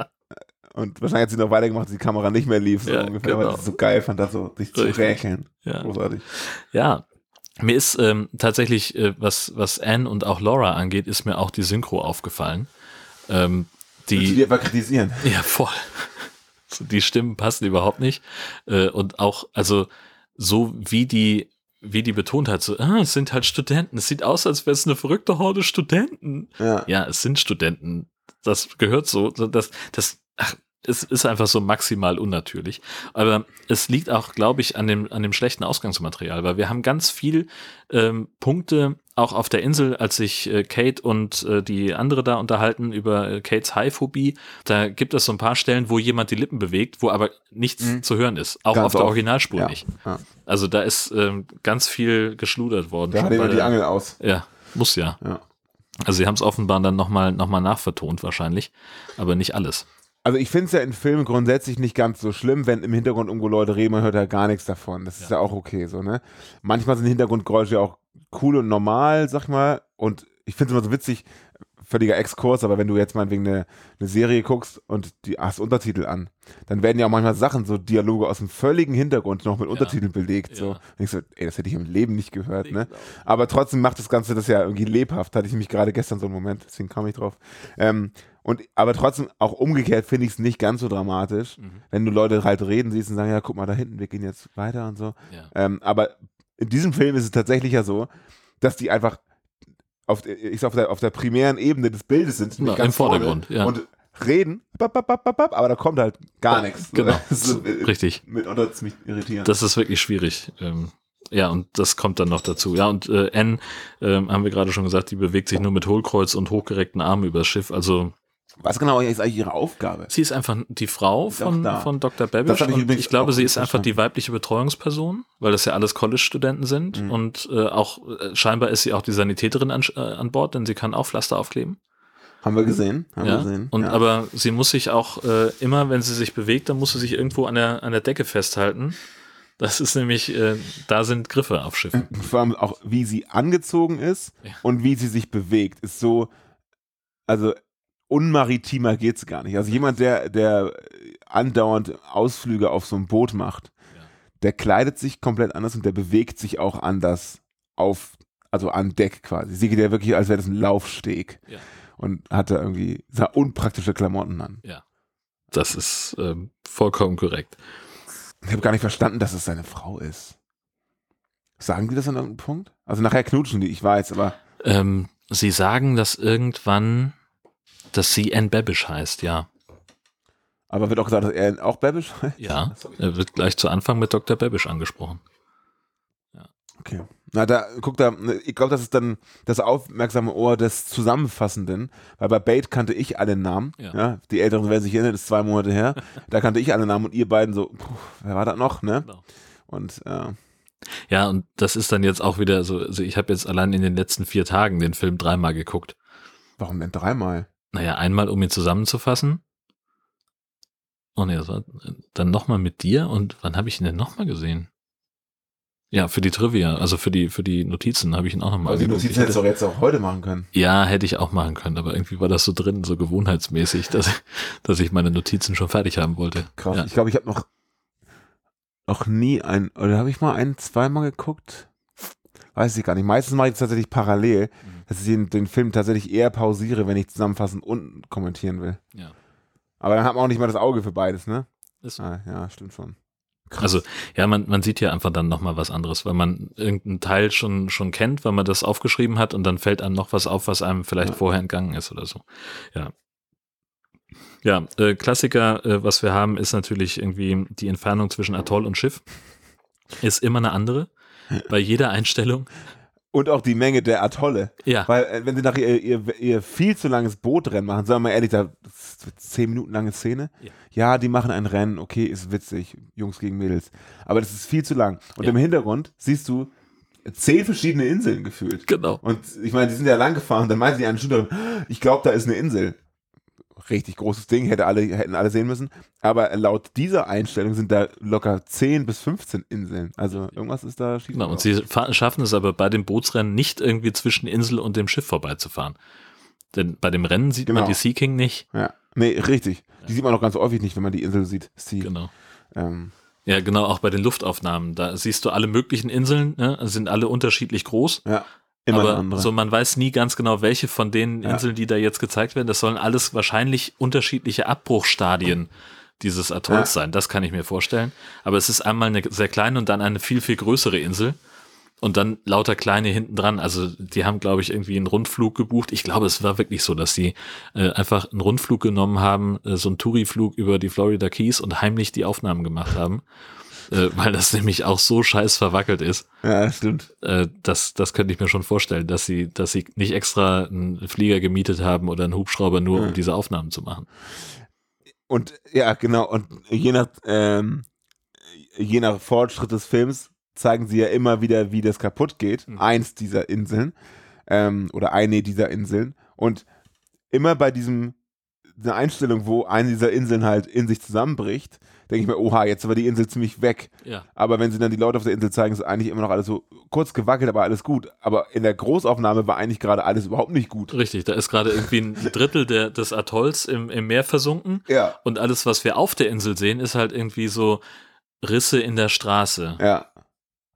und wahrscheinlich hat sie noch weitergemacht, dass die Kamera nicht mehr lief, so Ja, ungefähr, genau. weil sie es so geil fand, da so sich zu Richtig. räkeln. Ja. Großartig. Ja, mir ist ähm, tatsächlich, äh, was, was Anne und auch Laura angeht, ist mir auch die Synchro aufgefallen. Ähm, Die, die, die einfach kritisieren. ja, voll. Die Stimmen passen überhaupt nicht. Äh, und auch, also, so wie die, wie die betont hat, so, ah, es sind halt Studenten. Es sieht aus, als wäre es eine verrückte Horde Studenten. Ja. Ja, es sind Studenten. Das gehört so. so, Das, das, ach, es ist einfach so maximal unnatürlich. Aber es liegt auch, glaube ich, an dem, an dem schlechten Ausgangsmaterial, weil wir haben ganz viel ähm, Punkte auch auf der Insel, als sich äh, Kate und äh, die andere da unterhalten über äh, Kates Haiphobie, da gibt es so ein paar Stellen, wo jemand die Lippen bewegt, wo aber nichts Mhm. zu hören ist. Auch Ganz auf der oft. Originalspur Ja. nicht. Ja. Also da ist ähm, ganz viel geschludert worden. Da hat er immer die der- Angel aus. Ja, muss ja. Ja. Also sie haben es offenbar dann nochmal noch mal nachvertont wahrscheinlich, aber nicht alles. Also ich finde es ja in Filmen grundsätzlich nicht ganz so schlimm, wenn im Hintergrund irgendwo Leute reden, man hört ja gar nichts davon. Das ist ja auch okay so, ne? Manchmal sind Hintergrundgeräusche ja auch cool und normal, sag ich mal. Und ich finde es immer so witzig, völliger Exkurs, aber wenn du jetzt mal wegen eine, eine Serie guckst und die hast Untertitel an, dann werden ja auch manchmal Sachen, so Dialoge aus dem völligen Hintergrund noch mit Untertiteln belegt. So. Ja. Und ich so, ey, das hätte ich im Leben nicht gehört, Nee, ne? genau. Aber trotzdem macht das Ganze das ja irgendwie lebhaft. Hatte ich mich gerade gestern so einen Moment, deswegen kam ich drauf. Ähm, und, aber trotzdem, auch umgekehrt finde ich es nicht ganz so dramatisch, Mhm. wenn du Leute halt reden siehst und sagen, ja, guck mal da hinten, wir gehen jetzt weiter und so. Ja. Ähm, aber in diesem Film ist es tatsächlich ja so, dass die einfach auf, der- ich sag, auf, der, auf der primären Ebene des Bildes sind, ganz im Vordergrund, vorne, ja. und reden, bap, bap, bap, bap, aber da kommt halt gar nichts. Genau, so, äh, richtig. Mitunter ziemlich irritierend. Das ist wirklich schwierig. Ähm, ja, und das kommt dann noch dazu. Ja, und äh, N, ähm, haben wir gerade schon gesagt, die bewegt sich nur mit Hohlkreuz und hochgereckten Armen übers Schiff. Also Was genau ist eigentlich ihre Aufgabe? sie ist einfach die Frau von, von Dr. Babish. hab ich und ich glaube, sie ist einfach die weibliche Betreuungsperson, weil das ja alles College-Studenten sind. Mhm. Und äh, auch äh, scheinbar ist sie auch die Sanitäterin an, äh, an Bord, denn sie kann auch Pflaster aufkleben. Haben wir gesehen? Haben wir Ja. gesehen. Und ja. aber sie muss sich auch äh, immer, wenn sie sich bewegt, dann muss sie sich irgendwo an der, an der Decke festhalten. Das ist nämlich, äh, da sind Griffe auf Schiffen. vor allem auch, wie sie angezogen ist Ja. und wie sie sich bewegt, ist so, also unmaritimer geht's gar nicht. Also jemand, der, der andauernd Ausflüge auf so einem Boot macht, Ja. der kleidet sich komplett anders und der bewegt sich auch anders auf, also an Deck quasi. Sie geht ja wirklich, als wäre das ein Laufsteg. Ja. Und hatte irgendwie sah unpraktische Klamotten an. Das ist ähm, vollkommen korrekt. Ich habe gar nicht verstanden, dass es seine Frau ist. Sagen die das an irgendeinem Punkt? Also nachher knutschen die, ich weiß, aber Ähm, sie sagen, dass irgendwann, dass sie Anne Babish heißt, ja. Aber wird auch gesagt, dass er auch Babish heißt? Ja, er wird gleich zu Anfang mit Dr. Babish angesprochen. Okay. Na, da, guck da, ich glaube, das ist dann das aufmerksame Ohr des Zusammenfassenden, weil bei Bait kannte ich alle Namen. Ja. Ja. die Älteren werden sich erinnern, das ist zwei Monate her. da kannte ich alle Namen und ihr beiden so, puh, wer war das noch, ne? Genau. Und äh, Ja, und das ist dann jetzt auch wieder so, also ich habe jetzt allein in den letzten vier Tagen den Film dreimal geguckt. warum denn dreimal? Naja, einmal, um ihn zusammenzufassen. Oh nee, das war dann nochmal mit dir und wann habe ich ihn denn nochmal gesehen? Ja, für die Trivia, also für die, für die Notizen habe ich ihn auch nochmal Weil die geguckt. Notizen hättest du hätte, doch jetzt auch heute machen können. ja, hätte ich auch machen können, aber irgendwie war das so drin, so gewohnheitsmäßig, dass, dass ich meine Notizen schon fertig haben wollte. Krass. Ja. Ich glaube, ich habe noch, noch nie ein, oder habe ich mal einen zweimal geguckt? Weiß ich gar nicht. Meistens mache ich das tatsächlich parallel, Mhm. Dass ich den, den Film tatsächlich eher pausiere, wenn ich zusammenfassen und kommentieren will. Ja. Aber dann hat man auch nicht mal das Auge für beides, ne? Ist. Ah, ja, stimmt schon. Krass. Also, ja, man, man sieht ja einfach dann nochmal was anderes, weil man irgendeinen Teil schon, schon kennt, weil man das aufgeschrieben hat und dann fällt einem noch was auf, was einem vielleicht Ja. vorher entgangen ist oder so. Ja. Ja, äh, Klassiker, äh, was wir haben, ist natürlich irgendwie die Entfernung zwischen Atoll und Schiff. Ist immer eine andere. Bei jeder Einstellung. Und auch die Menge der Atolle. Ja, Weil, äh, wenn sie nachher ihr, ihr, ihr viel zu langes Bootrennen machen, sagen wir mal ehrlich, da zehn Minuten lange Szene. Ja. Ja. die machen ein Rennen, okay, ist witzig, Jungs gegen Mädels. Aber das ist viel zu lang. Und Ja. im Hintergrund siehst du zehn verschiedene Inseln gefühlt. genau. Und ich meine, die sind ja lang gefahren, dann meinte die eine Schülerin, ich glaube, da ist eine Insel. Richtig großes Ding, hätte alle, hätten alle sehen müssen. Aber laut dieser Einstellung sind da locker 10 bis 15 Inseln. Also irgendwas ist da schief. genau. Und sie schaffen es aber bei dem Bootsrennen nicht irgendwie zwischen Insel und dem Schiff vorbeizufahren. Denn bei dem Rennen sieht Genau. man die Sea King nicht. ja, nee, richtig. Die sieht man auch ganz häufig nicht, wenn man die Insel sieht. Sie, Genau. ähm, Ja, genau, auch bei den Luftaufnahmen. Da siehst du alle möglichen Inseln, ne? sind alle unterschiedlich groß. ja, immer aber andere. so man weiß nie ganz genau, welche von den Ja. Inseln, die da jetzt gezeigt werden, das sollen alles wahrscheinlich unterschiedliche Abbruchstadien dieses Atolls Ja. sein. Das kann ich mir vorstellen. Aber es ist einmal eine sehr kleine und dann eine viel, viel größere Insel. Und dann lauter kleine hinten dran. Also die haben, glaube ich, irgendwie einen Rundflug gebucht. Ich glaube, es war wirklich so, dass sie äh, einfach einen Rundflug genommen haben, äh, so einen Touri-Flug über die Florida Keys und heimlich die Aufnahmen gemacht haben. Äh, weil das nämlich auch so scheiß verwackelt ist. Ja, stimmt. Äh, das, das könnte ich mir schon vorstellen, dass sie, dass sie nicht extra einen Flieger gemietet haben oder einen Hubschrauber nur, um Ja. diese Aufnahmen zu machen. Und ja, genau. Und je nach, ähm, je nach Fortschritt des Films zeigen sie ja immer wieder, wie das kaputt geht. Mhm. Eins dieser Inseln ähm, oder eine dieser Inseln. Und immer bei diesem eine Einstellung, wo eine dieser Inseln halt in sich zusammenbricht, denke ich mir, oha, jetzt war die Insel ziemlich weg. Ja. Aber wenn sie dann die Leute auf der Insel zeigen, ist eigentlich immer noch alles so kurz gewackelt, aber alles gut. Aber in der Großaufnahme war eigentlich gerade alles überhaupt nicht gut. Richtig, da ist gerade irgendwie ein Drittel der, des Atolls im, im Meer versunken Ja. und alles, was wir auf der Insel sehen, ist halt irgendwie so Risse in der Straße. Ja.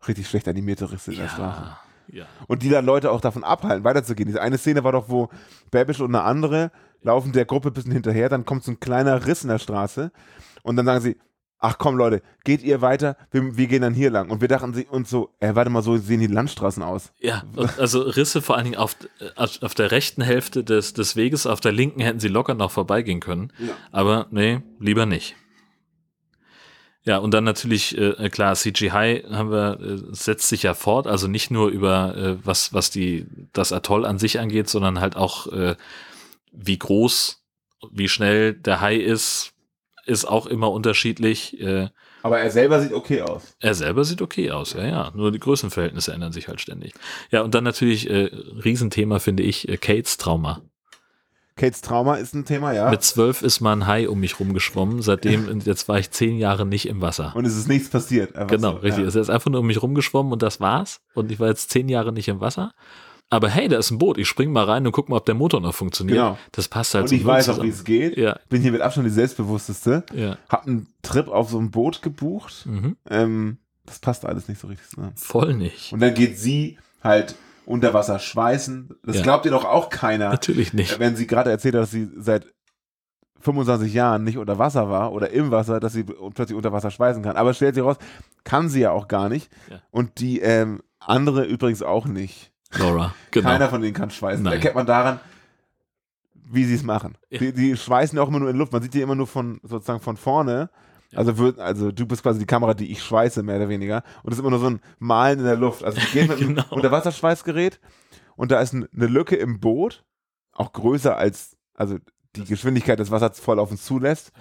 Richtig schlecht animierte Risse in der Straße. Ja. Und die dann Leute auch davon abhalten, weiterzugehen. Diese eine Szene war doch, wo Babish und eine andere laufen der Gruppe ein bisschen hinterher, dann kommt so ein kleiner Riss in der Straße und dann sagen sie, ach komm Leute, geht ihr weiter, wir, wir gehen dann hier lang. Und wir dachten sie uns so, äh, warte mal, so sehen die Landstraßen aus. Ja, also Risse vor allen Dingen auf, auf der rechten Hälfte des, des Weges, auf der linken hätten sie locker noch vorbeigehen können. Ja. Aber nee, lieber nicht. Ja, und dann natürlich, äh, klar, CGI haben wir, äh, setzt sich ja fort, also nicht nur über äh, was, was die, das Atoll an sich angeht, sondern halt auch, äh, wie groß, wie schnell der Hai ist, ist auch immer unterschiedlich. Äh, Aber er selber sieht okay aus. er selber sieht okay aus, ja, ja. Nur die Größenverhältnisse ändern sich halt ständig. Ja, und dann natürlich, äh, Riesenthema finde ich, äh, Kates Trauma. Kates Trauma ist ein Thema, ja. Mit zwölf ist mal ein Hai um mich rumgeschwommen. Seitdem, jetzt war ich zehn Jahre nicht im Wasser. und es ist nichts passiert. Genau, so, richtig. Ja. Also er ist einfach nur um mich rumgeschwommen und das war's. Und ich war jetzt zehn Jahre nicht im Wasser. Aber hey, da ist ein Boot. Ich spring mal rein und guck mal, ob der Motor noch funktioniert. Genau. Das passt halt Und ich weiß auch, zusammen. wie es geht. Ja, Bin hier mit Abstand die selbstbewussteste. ja. Hab einen Trip auf so einem Boot gebucht. Mhm. Ähm, das passt alles nicht so richtig zusammen. Voll nicht. Und dann geht sie halt unter Wasser schweißen. Das Ja. glaubt ihr doch auch keiner, Natürlich nicht. wenn sie gerade erzählt hat, dass sie seit 25 Jahren nicht unter Wasser war oder im Wasser, dass sie plötzlich unter Wasser schweißen kann. Aber stellt sich raus, kann sie ja auch gar nicht. Ja. Und die ähm, andere übrigens auch nicht. Laura, genau. Keiner von denen kann schweißen. Nein. Erkennt man daran, wie sie es machen. Ja. Die, die schweißen ja auch immer nur in Luft. Man sieht die immer nur von sozusagen von vorne. Ja. Also, wird, also du bist quasi die Kamera, die ich schweiße, mehr oder weniger. Und das ist immer nur so ein Malen in der Luft. Also die gehen mit einem Genau. Unterwasserschweißgerät und da ist ein, eine Lücke im Boot, auch größer als, also die Geschwindigkeit des Wassers voll auf uns zulässt.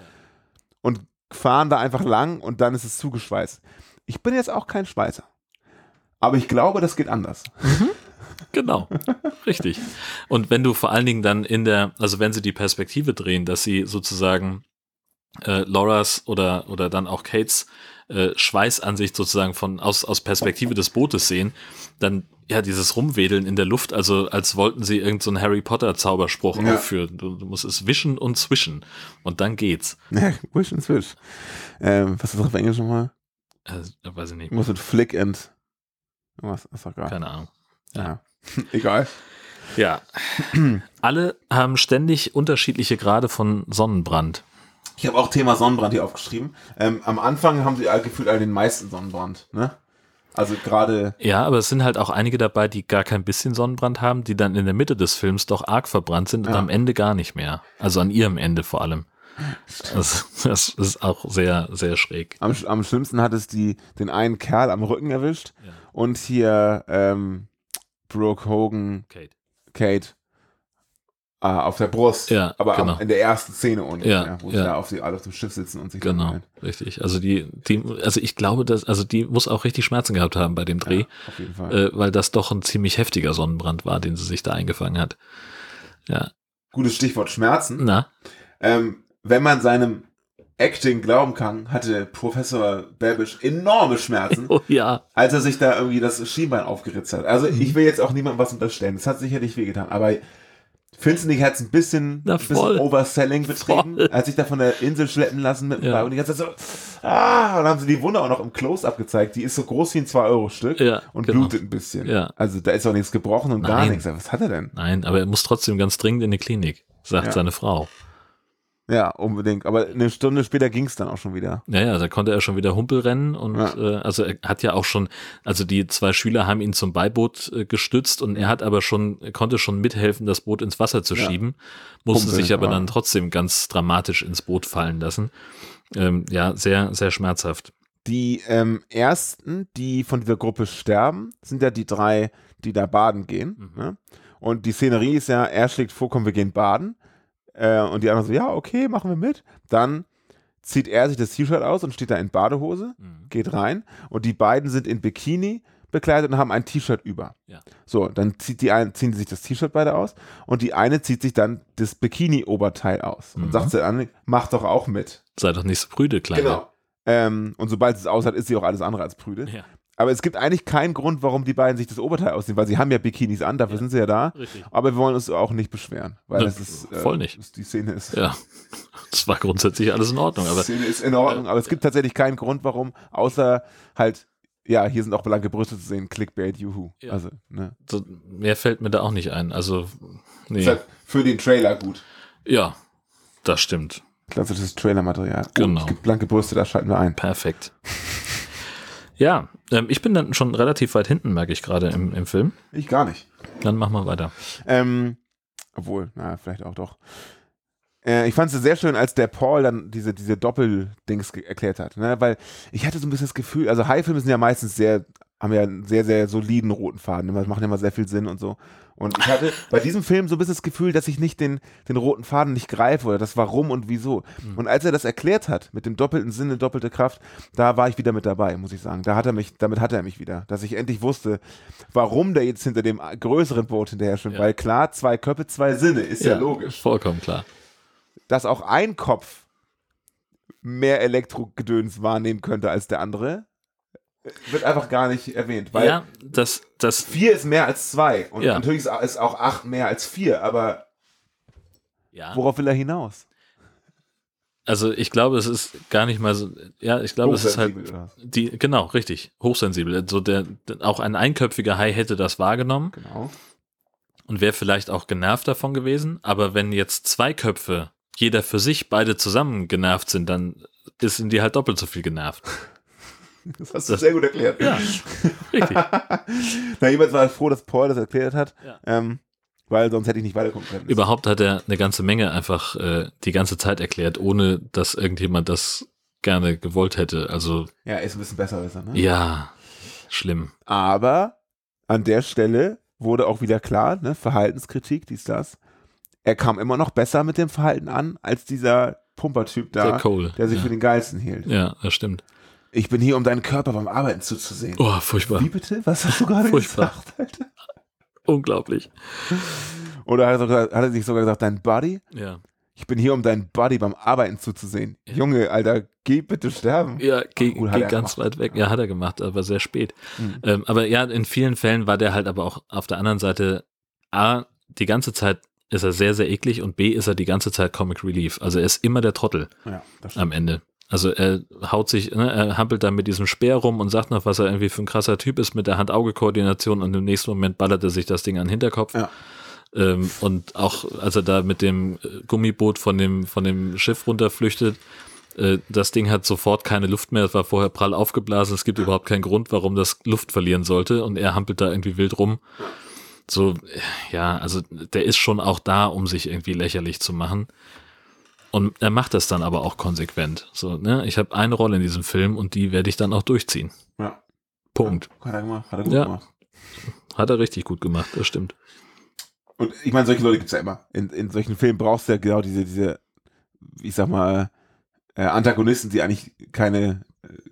Und fahren da einfach lang und dann ist es zugeschweißt. Ich bin jetzt auch kein Schweißer. Aber ich glaube, das geht anders. Genau, richtig. Und wenn du vor allen Dingen dann in der, also wenn sie die Perspektive drehen, dass sie sozusagen äh, Lauras oder, oder dann auch Kates äh, Schweißansicht sozusagen von aus, aus Perspektive des Bootes sehen, dann ja dieses Rumwedeln in der Luft, also als wollten sie irgendeinen so Harry Potter Zauberspruch Ja. aufführen. Du, du musst es wischen und zwischen und dann geht's. Ja, Wish and Swish. Ähm, was ist das auf Englisch nochmal? Äh, weiß ich nicht, Ich muss mit Flick and. Was? Ist doch geil. keine Ahnung. Ja. Egal. Ja. Alle haben ständig unterschiedliche Grade von Sonnenbrand. Ich habe auch Thema Sonnenbrand hier aufgeschrieben. Ähm, am Anfang haben sie all- gefühlt all den meisten Sonnenbrand. Ne? Also gerade. Ja, aber es sind halt auch einige dabei, die gar kein bisschen Sonnenbrand haben, die dann in der Mitte des Films doch arg verbrannt sind und Ja. am Ende gar nicht mehr. Also an ihrem Ende vor allem. Das, das ist auch sehr, sehr schräg. Am, am schlimmsten hat es die, den einen Kerl am Rücken erwischt Ja. und hier ähm, Brooke Hogan, Kate. Kate äh, auf der Brust. Ja, aber genau. in der ersten Szene unten, Ja, wo sie ja. da auf, die, alle auf dem Schiff sitzen und sich Genau, richtig. Also die, die, also ich glaube, dass, also die muss auch richtig Schmerzen gehabt haben bei dem Dreh, Ja, auf jeden Fall. äh, weil das doch ein ziemlich heftiger Sonnenbrand war, den sie sich da eingefangen hat. Ja, Gutes Stichwort Schmerzen. na, Ähm, wenn man seinem Acting glauben kann, hatte Professor Babish enorme Schmerzen, oh ja, als er sich da irgendwie das Schienbein aufgeritzt hat. Also ich will jetzt auch niemandem was unterstellen. Das hat sicherlich wehgetan. Aber findest du nicht, hat es ein bisschen, Na, bisschen. Overselling betrieben? Voll. Er hat sich da von der Insel schleppen lassen mit dem Ja. Und die ganze Zeit so, ah, und dann haben sie die Wunde auch noch im Close-Up gezeigt. Die ist so groß wie ein 2-Euro-Stück ja, und genau. blutet ein bisschen. Ja. Also da ist auch nichts gebrochen und gar Nein. nichts. Was hat er denn? Nein, aber er muss trotzdem ganz dringend in die Klinik, sagt Ja. seine Frau. Ja, unbedingt. Aber eine Stunde später ging es dann auch schon wieder. Ja, ja, da konnte er schon wieder Humpel rennen und Ja. äh, also er hat ja auch schon, also die zwei Schüler haben ihn zum Beiboot äh, gestützt und er hat aber schon, er konnte schon mithelfen, das Boot ins Wasser zu Ja. schieben, musste Humpeln, sich aber ja. dann trotzdem ganz dramatisch ins Boot fallen lassen. Ähm, ja, sehr, sehr schmerzhaft. Die ähm, ersten, die von dieser Gruppe sterben, sind ja die drei, die da baden gehen. Mhm. Ne? Und die Szenerie ist ja, er schlägt vor, komm, wir gehen baden. Äh, und die anderen so, ja, okay, machen wir mit. Dann zieht er sich das T-Shirt aus und steht da in Badehose, Mhm. geht rein. Und die beiden sind in Bikini bekleidet und haben ein T-Shirt über. Ja. So, dann zieht die ein, ziehen sie sich das T-Shirt beide aus und die eine zieht sich dann das Bikini-Oberteil aus und Mhm. sagt sie an, mach doch auch mit. Sei doch nicht so prüde, Kleine. Ähm, und sobald sie es aus hat, ist sie auch alles andere als prüde. Ja, Aber es gibt eigentlich keinen Grund, warum die beiden sich das Oberteil ausziehen, weil sie haben ja Bikinis an, dafür Ja. sind sie ja da. richtig. Aber wir wollen uns auch nicht beschweren, weil es ist äh, voll nicht. ist- Die Szene ist, Ja, das war grundsätzlich alles in Ordnung, die aber Szene ist in Ordnung, aber es gibt tatsächlich keinen Grund, warum, außer halt, ja, hier sind auch blanke Brüste zu sehen, Clickbait, juhu. Ja. Also, ne. so, mehr fällt mir da auch nicht ein. Also, nee. Halt für den Trailer gut. Ja, das stimmt. Klassisches Trailermaterial. Oh, Genau. es gibt blanke Brüste, da schalten wir ein. Perfekt. Ja, ähm, ich bin dann schon relativ weit hinten, merke ich gerade im, im Film. Ich gar nicht. Dann machen wir weiter. Ähm, obwohl, na, vielleicht auch doch. Äh, ich fand es sehr schön, als der Paul dann diese, diese Doppeldings erklärt hat. Ne? Weil ich hatte so ein bisschen das Gefühl, also High-Filme sind ja meistens sehr, haben ja einen sehr, sehr soliden roten Faden. Das macht ja immer sehr viel Sinn und so. Und ich hatte bei diesem Film so ein bisschen das Gefühl, dass ich nicht den, den roten Faden nicht greife oder das Warum und Wieso. Und als er das erklärt hat, mit dem doppelten Sinne, doppelte Kraft, da war ich wieder mit dabei, muss ich sagen. Da hat er mich, damit hat er mich wieder. Dass ich endlich wusste, warum der jetzt hinter dem größeren Boot hinterher schwimmt. Ja. Weil klar, zwei Köpfe, zwei Sinne, ist ja, logisch. Vollkommen klar. Dass auch ein Kopf mehr Elektrogedöns wahrnehmen könnte als der andere, wird einfach gar nicht erwähnt. Weil ja, das, das, vier ist mehr als zwei. Und Ja. natürlich ist auch acht mehr als vier, aber ja. worauf will er hinaus? Also ich glaube, es ist gar nicht mal so, ja, ich glaube, es ist halt, Hochsensibel oder was? die, genau, richtig, hochsensibel. Also der, der, auch ein einköpfiger Hai hätte das wahrgenommen Genau. und wäre vielleicht auch genervt davon gewesen. Aber wenn jetzt zwei Köpfe, jeder für sich, beide zusammen genervt sind, dann ist in die halt doppelt so viel genervt. Das hast du sehr gut erklärt. Ja, richtig. Na, jemand war froh, dass Paul das erklärt hat, Ja. ähm, weil sonst hätte ich nicht weitergucken können. Überhaupt hat er eine ganze Menge einfach äh, die ganze Zeit erklärt, ohne dass irgendjemand das gerne gewollt hätte. Also ja, ist ein bisschen besser, besser, ne? ja, schlimm. Aber an der Stelle wurde auch wieder klar, ne, Verhaltenskritik, dies, das. Er kam immer noch besser mit dem Verhalten an, als dieser Pumpertyp da, Der Cole. der sich ja. für den Geilsten hielt. ja, das stimmt. Ich bin hier, um deinen Körper beim Arbeiten zuzusehen. Oh, furchtbar. Wie bitte? Was hast du gerade Furchtbar. gesagt, Alter? Unglaublich. Oder hat er, sogar, hat er sich sogar gesagt, dein Buddy? Ja. Ich bin hier, um deinen Buddy beim Arbeiten zuzusehen. Ja. Junge, Alter, geh bitte sterben. Ja, geh, Gut, hat geh ganz gemacht. weit weg. Ja, hat er gemacht, aber sehr spät. Mhm. Ähm, aber ja, in vielen Fällen war der halt aber auch auf der anderen Seite A, die ganze Zeit ist er sehr, sehr eklig und B, ist er die ganze Zeit Comic Relief. Also er ist immer der Trottel Ja, am Ende. Also er haut sich, ne, er hampelt da mit diesem Speer rum und sagt noch, was er irgendwie für ein krasser Typ ist mit der Hand-Auge-Koordination und im nächsten Moment ballert er sich das Ding an den Hinterkopf. Ja. Ähm, und auch als er da mit dem äh, Gummiboot von dem, von dem Schiff runterflüchtet, äh, das Ding hat sofort keine Luft mehr, es war vorher prall aufgeblasen, es gibt überhaupt keinen Grund, warum das Luft verlieren sollte und er hampelt da irgendwie wild rum. So, ja, also der ist schon auch da, um sich irgendwie lächerlich zu machen. Und er macht das dann aber auch konsequent. So, ne? Ich habe eine Rolle in diesem Film und die werde ich dann auch durchziehen. Ja. Punkt. Hat er gemacht, hat er gut Ja. gemacht. Hat er richtig gut gemacht, das stimmt. Und ich meine, solche Leute gibt es ja immer. In, in solchen Filmen brauchst du ja genau diese, diese, ich sag mal, äh, Antagonisten, die eigentlich keine,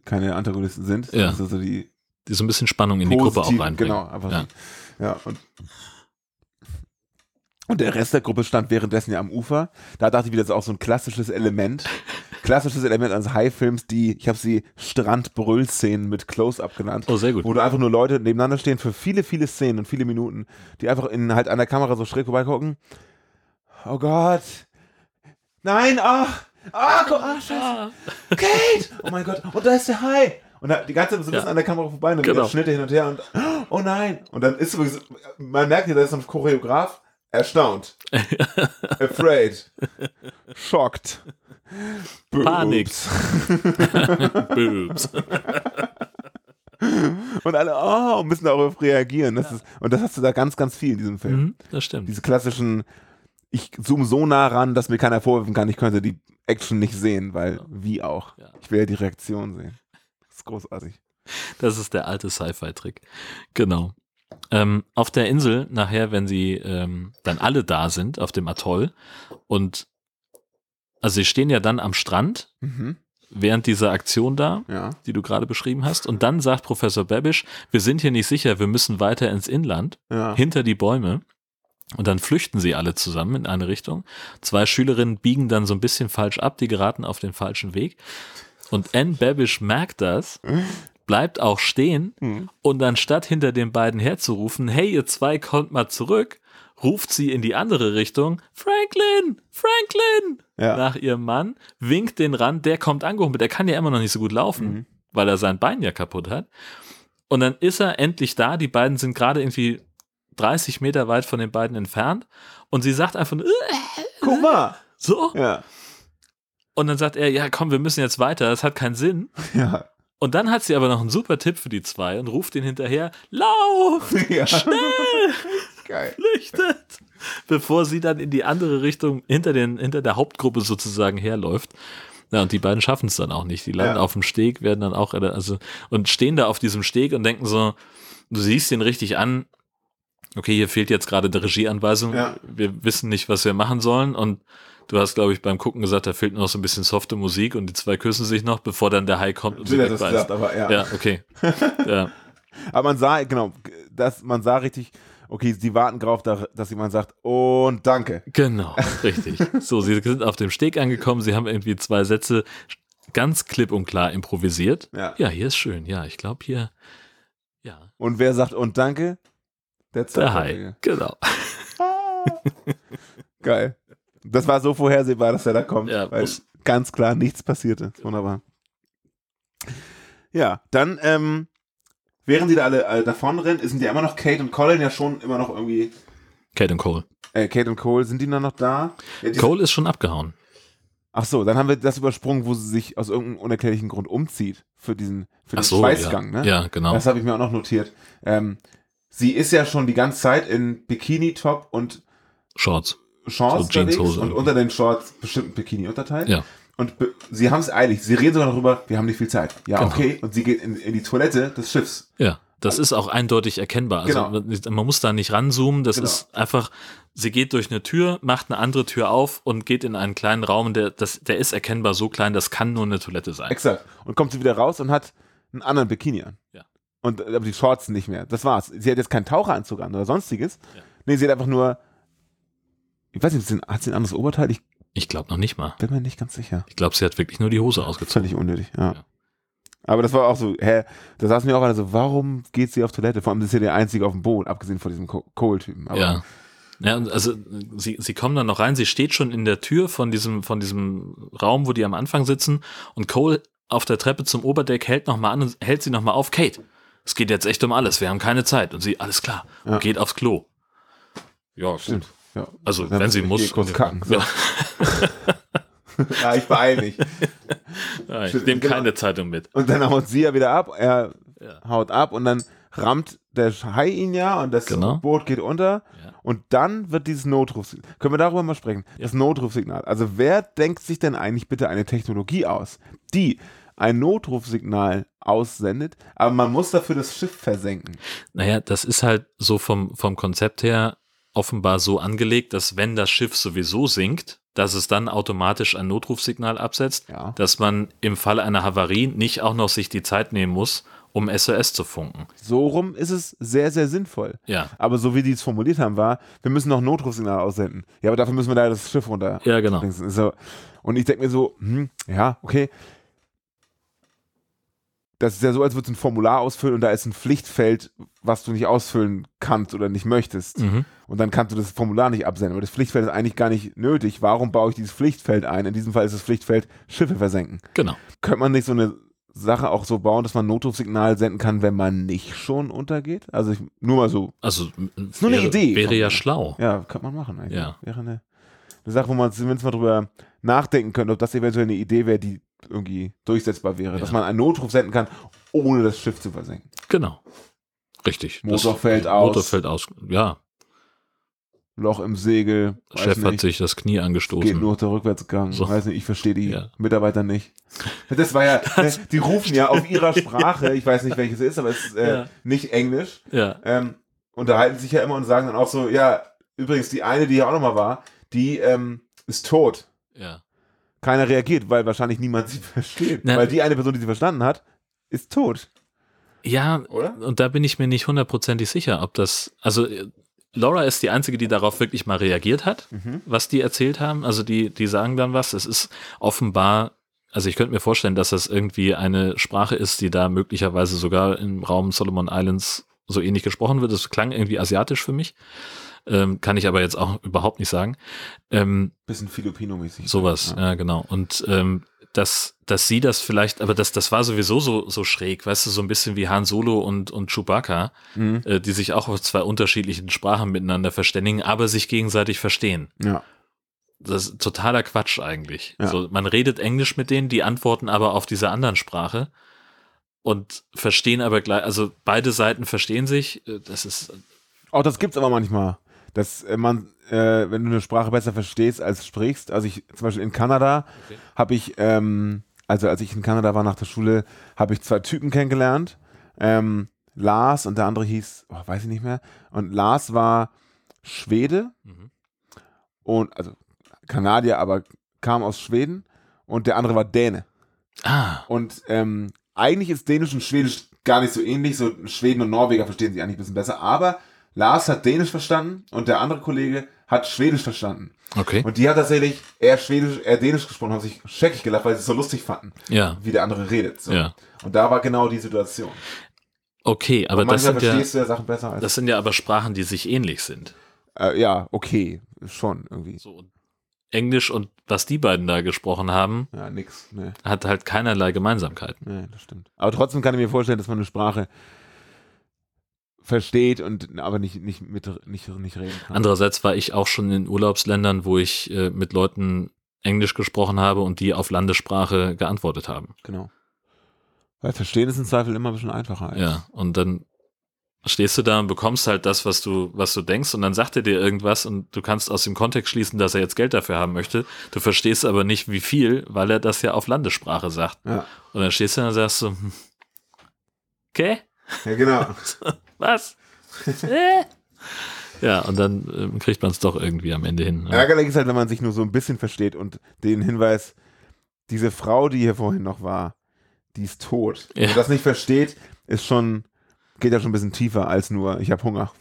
keine Antagonisten sind. Ja. Also so die Die so ein bisschen Spannung in die Gruppe auch reinbringen. Genau, einfach Ja. Ja, und, und der Rest der Gruppe stand währenddessen ja am Ufer. Da dachte ich wieder, das ist auch so ein klassisches Element. klassisches Element eines High-Films, die, ich habe sie Strand-Brüll-Szenen mit Close-Up genannt. Oh, sehr gut. Wo du einfach nur Leute nebeneinander stehen für viele, viele Szenen und viele Minuten, die einfach in halt an der Kamera so schräg vorbeigucken. Oh Gott. Nein, ach. Ah, guck, ah, scheiße. Kate! Oh mein Gott. Und da ist der Hai. Und da, die ganze Zeit so ein bisschen Ja. an der Kamera vorbei und dann Genau. Schnitte hin und her und oh nein. Und dann ist sowieso, man merkt ja, da ist so ein Choreograf erstaunt. Afraid. Shocked. Panik. Boobs. Boobs. Und alle, oh, müssen darauf reagieren. Das ist, und das hast du da ganz, ganz viel in diesem Film. Mhm, das stimmt. Diese klassischen, ich zoome so nah ran, dass mir keiner vorwerfen kann, ich könnte die Action nicht sehen, weil wie auch. Ja. Ich will ja die Reaktion sehen. ist großartig. Das ist der alte Sci-Fi-Trick. Genau. Ähm, auf der Insel, nachher, wenn sie ähm, dann alle da sind, auf dem Atoll, und also sie stehen ja dann am Strand Mhm. während dieser Aktion da, Ja. die du gerade beschrieben hast, und dann sagt Professor Babish, wir sind hier nicht sicher, wir müssen weiter ins Inland, Ja. hinter die Bäume. Und dann flüchten sie alle zusammen in eine Richtung. Zwei Schülerinnen biegen dann so ein bisschen falsch ab, die geraten auf den falschen Weg. Und Anne Babish merkt das, bleibt auch stehen Mhm. und anstatt hinter den beiden herzurufen, hey, ihr zwei kommt mal zurück, ruft sie in die andere Richtung, Franklin, Franklin, Ja. nach ihrem Mann, winkt den ran, der kommt angehumpelt, der kann ja immer noch nicht so gut laufen, Mhm. weil er sein Bein ja kaputt hat. Und dann ist er endlich da, die beiden sind gerade irgendwie 30 Meter weit von den beiden entfernt und sie sagt einfach nur, "Äh", Guck mal. so. Ja. Und dann sagt er, ja komm, wir müssen jetzt weiter, das hat keinen Sinn. Ja. Und dann hat sie aber noch einen super Tipp für die zwei und ruft ihn hinterher, lauf, ja. schnell, Geil. flüchtet, bevor sie dann in die andere Richtung hinter, den, hinter der Hauptgruppe sozusagen herläuft. Ja, und die beiden schaffen es dann auch nicht. Die landen Ja. auf dem Steg, werden dann auch, also, und stehen da auf diesem Steg und denken so, du siehst den richtig an, okay, hier fehlt jetzt gerade eine Regieanweisung, Ja. wir wissen nicht, was wir machen sollen und du hast, glaube ich, beim Gucken gesagt, da fehlt noch so ein bisschen softe Musik und die zwei küssen sich noch, bevor dann der Hai kommt und sie das gesagt, aber ja. Ja, okay. ja. Aber man sah, genau, das, man sah richtig, okay, sie warten drauf, da- dass jemand sagt, und danke. Genau, richtig. So, sie sind auf dem Steg angekommen, sie haben irgendwie zwei Sätze ganz klipp und klar improvisiert. Ja. Ja, hier ist schön. Ja, ich glaube hier, ja, Und wer sagt, und danke? Der der Hai. Genau. Geil. Das war so vorhersehbar, dass er da kommt, Ja, weil muss- ganz klar nichts passierte. Wunderbar. Ja, dann, ähm, während die da alle äh, davonrennen, sind ja immer noch Kate und Colin ja schon immer noch irgendwie, Kate und Cole. äh, Kate und Cole, sind die dann noch da? Ja, Cole ist schon abgehauen. Ach so, dann haben wir das übersprungen, wo sie sich aus irgendeinem unerklärlichen Grund umzieht für diesen, für den so, Schweißgang, ja. ne? Ja, genau. Das habe ich mir auch noch notiert. Ähm, sie ist ja schon die ganze Zeit in Bikini-Top und Shorts. Shorts So unterwegs und unter den Shorts bestimmt ein Bikini-Unterteil. Ja. Und sie haben es eilig. Sie reden sogar darüber, wir haben nicht viel Zeit. Ja, Genau. okay. Und sie geht in, in die Toilette des Schiffs. Ja. Das ist auch eindeutig erkennbar. Also Genau. man muss da nicht ranzoomen. Das Genau. ist einfach, sie geht durch eine Tür, macht eine andere Tür auf und geht in einen kleinen Raum, der, das, der ist erkennbar so klein, das kann nur eine Toilette sein. Exakt. Und kommt sie wieder raus und hat einen anderen Bikini an. Ja. Und aber die Shorts nicht mehr. Das war's. Sie hat jetzt keinen Taucheranzug an oder sonstiges. Ja. Nee, sie hat einfach nur. Ich weiß nicht, sie- hat sie ein anderes Oberteil? Ich Ich glaube noch nicht mal. bin mir nicht ganz sicher. Ich glaube, sie hat wirklich nur die Hose ausgezogen. Völlig unnötig, ja. Ja. Aber das war auch so, hä, da saßen wir auch alle so, warum geht sie auf Toilette? Vor allem, ist ja der Einzige auf dem Boot, abgesehen von diesem. Aber- Ja. Ja, und also sie, sie kommen dann noch rein, sie steht schon in der Tür von diesem, von diesem Raum, wo die am Anfang sitzen und Cole auf der Treppe zum Oberdeck hält nochmal an und hält sie nochmal auf. Kate, es geht jetzt echt um alles, wir haben keine Zeit. Und sie, alles klar, und Ja. geht aufs Klo. Ja, gut. Ja. Also, Dann wenn sie muss. kurz kacken. So. Ja, ja, ich beeil mich. ja, ich nehme genau. keine Zeitung mit. Und dann haut sie ja wieder ab, er Ja. haut ab und dann rammt der Hai ihn ja und das Genau. Boot geht unter Ja. und dann wird dieses Notrufsignal, können wir darüber mal sprechen, das Notrufsignal. Also wer denkt sich denn eigentlich bitte eine Technologie aus, die ein Notrufsignal aussendet, aber man muss dafür das Schiff versenken. Naja, das ist halt so vom, vom Konzept her offenbar so angelegt, dass wenn das Schiff sowieso sinkt, dass es dann automatisch ein Notrufsignal absetzt, Ja. dass man im Falle einer Havarie nicht auch noch sich die Zeit nehmen muss, um SOS zu funken. So rum ist es sehr, sehr sinnvoll. Ja, Aber so wie die es formuliert haben, war, wir müssen noch Notrufsignal aussenden. Ja, aber dafür müssen wir da das Schiff runter. ja genau. So. Und ich denke mir so, hm, ja, okay. Das ist ja so, als würdest du ein Formular ausfüllen und da ist ein Pflichtfeld, was du nicht ausfüllen kannst oder nicht möchtest. Mhm. Und dann kannst du das Formular nicht absenden. Aber das Pflichtfeld ist eigentlich gar nicht nötig. Warum baue ich dieses Pflichtfeld ein? In diesem Fall ist das Pflichtfeld Schiffe versenken. Genau. Könnte man nicht so eine Sache auch so bauen, dass man Notrufsignal senden kann, wenn man nicht schon untergeht? Also ich, nur mal so. Also nur eine wäre, Idee wäre ja schlau. Ja, kann man machen eigentlich. Ja. Wäre eine, eine Sache, wo man zumindest mal drüber nachdenken könnte, ob das eventuell eine Idee wäre, die irgendwie durchsetzbar wäre. Ja. Dass man einen Notruf senden kann, ohne das Schiff zu versenken. Genau. Richtig. Motor Das- fällt aus. Motor fällt aus. Ja, Loch im Segel. Chef hat nicht, sich das Knie Geht angestoßen. nur der Rückwärtsgang. So. Weiß nicht, ich verstehe die Ja. Mitarbeiter nicht. Das war ja, ne, die rufen ja auf ihrer Sprache, ich weiß nicht welches es ist, aber es ist äh, Ja. nicht Englisch, Ja. ähm, unterhalten sich ja immer und sagen dann auch so, ja, übrigens die eine, die ja auch nochmal war, die ähm, ist tot. Ja. Keiner reagiert, weil wahrscheinlich niemand sie versteht. Na- weil die eine Person, die sie verstanden hat, ist tot. Ja, Oder? und da bin ich mir nicht hundertprozentig sicher, ob das, also äh, Laura ist die einzige, die darauf wirklich mal reagiert hat, Mhm. was die erzählt haben. Also die, die sagen dann was. Es ist offenbar, also ich könnte mir vorstellen, dass das irgendwie eine Sprache ist, die da möglicherweise sogar im Raum Solomon Islands so ähnlich gesprochen wird. Das klang irgendwie asiatisch für mich. Ähm, kann ich aber jetzt auch überhaupt nicht sagen. Ähm, Bisschen Filipino-mäßig. Sowas, Ja. ja, genau. Und ähm, dass, dass sie das vielleicht, aber das, das war sowieso so, so schräg, weißt du, so ein bisschen wie Han Solo und, und Chewbacca, Mhm. äh, die sich auch auf zwei unterschiedlichen Sprachen miteinander verständigen, aber sich gegenseitig verstehen. Ja. Das ist totaler Quatsch eigentlich. Ja. So, man redet Englisch mit denen, die antworten aber auf diese anderen Sprache und verstehen aber gleich, also beide Seiten verstehen sich. Äh, Das ist, Auch das gibt's aber manchmal, dass äh, man, äh, wenn du eine Sprache besser verstehst als sprichst, also ich zum Beispiel in Kanada Okay. habe ich, ähm, also als ich in Kanada war nach der Schule, habe ich zwei Typen kennengelernt, ähm, Lars und der andere hieß, oh, weiß ich nicht mehr, und Lars war Schwede Mhm. und, also Kanadier, aber kam aus Schweden und der andere war Däne. ah, Und ähm, eigentlich ist Dänisch und Schwedisch gar nicht so ähnlich. So Schweden und Norweger verstehen sich eigentlich ein bisschen besser. Aber Lars hat Dänisch verstanden und der andere Kollege hat Schwedisch verstanden. okay. Und die hat tatsächlich eher Schwedisch, eher Dänisch gesprochen, haben sich scheckig gelacht, weil sie es so lustig fanden, Ja, wie der andere redet. So. ja. Und da war genau die Situation. Okay, aber das manchmal sind ja, verstehst du ja Sachen besser als. das sind ja aber Sprachen, die sich ähnlich sind. äh, ja, okay, schon irgendwie. So, Englisch und was die beiden da gesprochen haben, Ja, nix. Nee, hat halt keinerlei Gemeinsamkeiten. nee, das stimmt. Aber trotzdem kann ich mir vorstellen, dass man eine Sprache versteht und aber nicht, nicht, mit, nicht, nicht reden kann. Andererseits war ich auch schon in Urlaubsländern, wo ich äh, mit Leuten Englisch gesprochen habe und die auf Landessprache geantwortet haben. Genau. Weil verstehen ist im Zweifel immer ein bisschen einfacher. als- Ja, und dann stehst du da und bekommst halt das, was du, was du denkst, und dann sagt er dir irgendwas und du kannst aus dem Kontext schließen, dass er jetzt Geld dafür haben möchte. Du verstehst aber nicht, wie viel, weil er das ja auf Landessprache sagt. Ja, Und dann stehst du da und sagst so, hm, okay, ja genau. was? Äh? ja, und dann ähm, kriegt man es doch irgendwie am Ende hin. ne? Ärgerlich ist halt, wenn man sich nur so ein bisschen versteht und den Hinweis, diese Frau, die hier vorhin noch war, die ist tot. Ja. Wenn man das nicht versteht, ist schon, geht ja schon ein bisschen tiefer als nur, ich habe Hunger.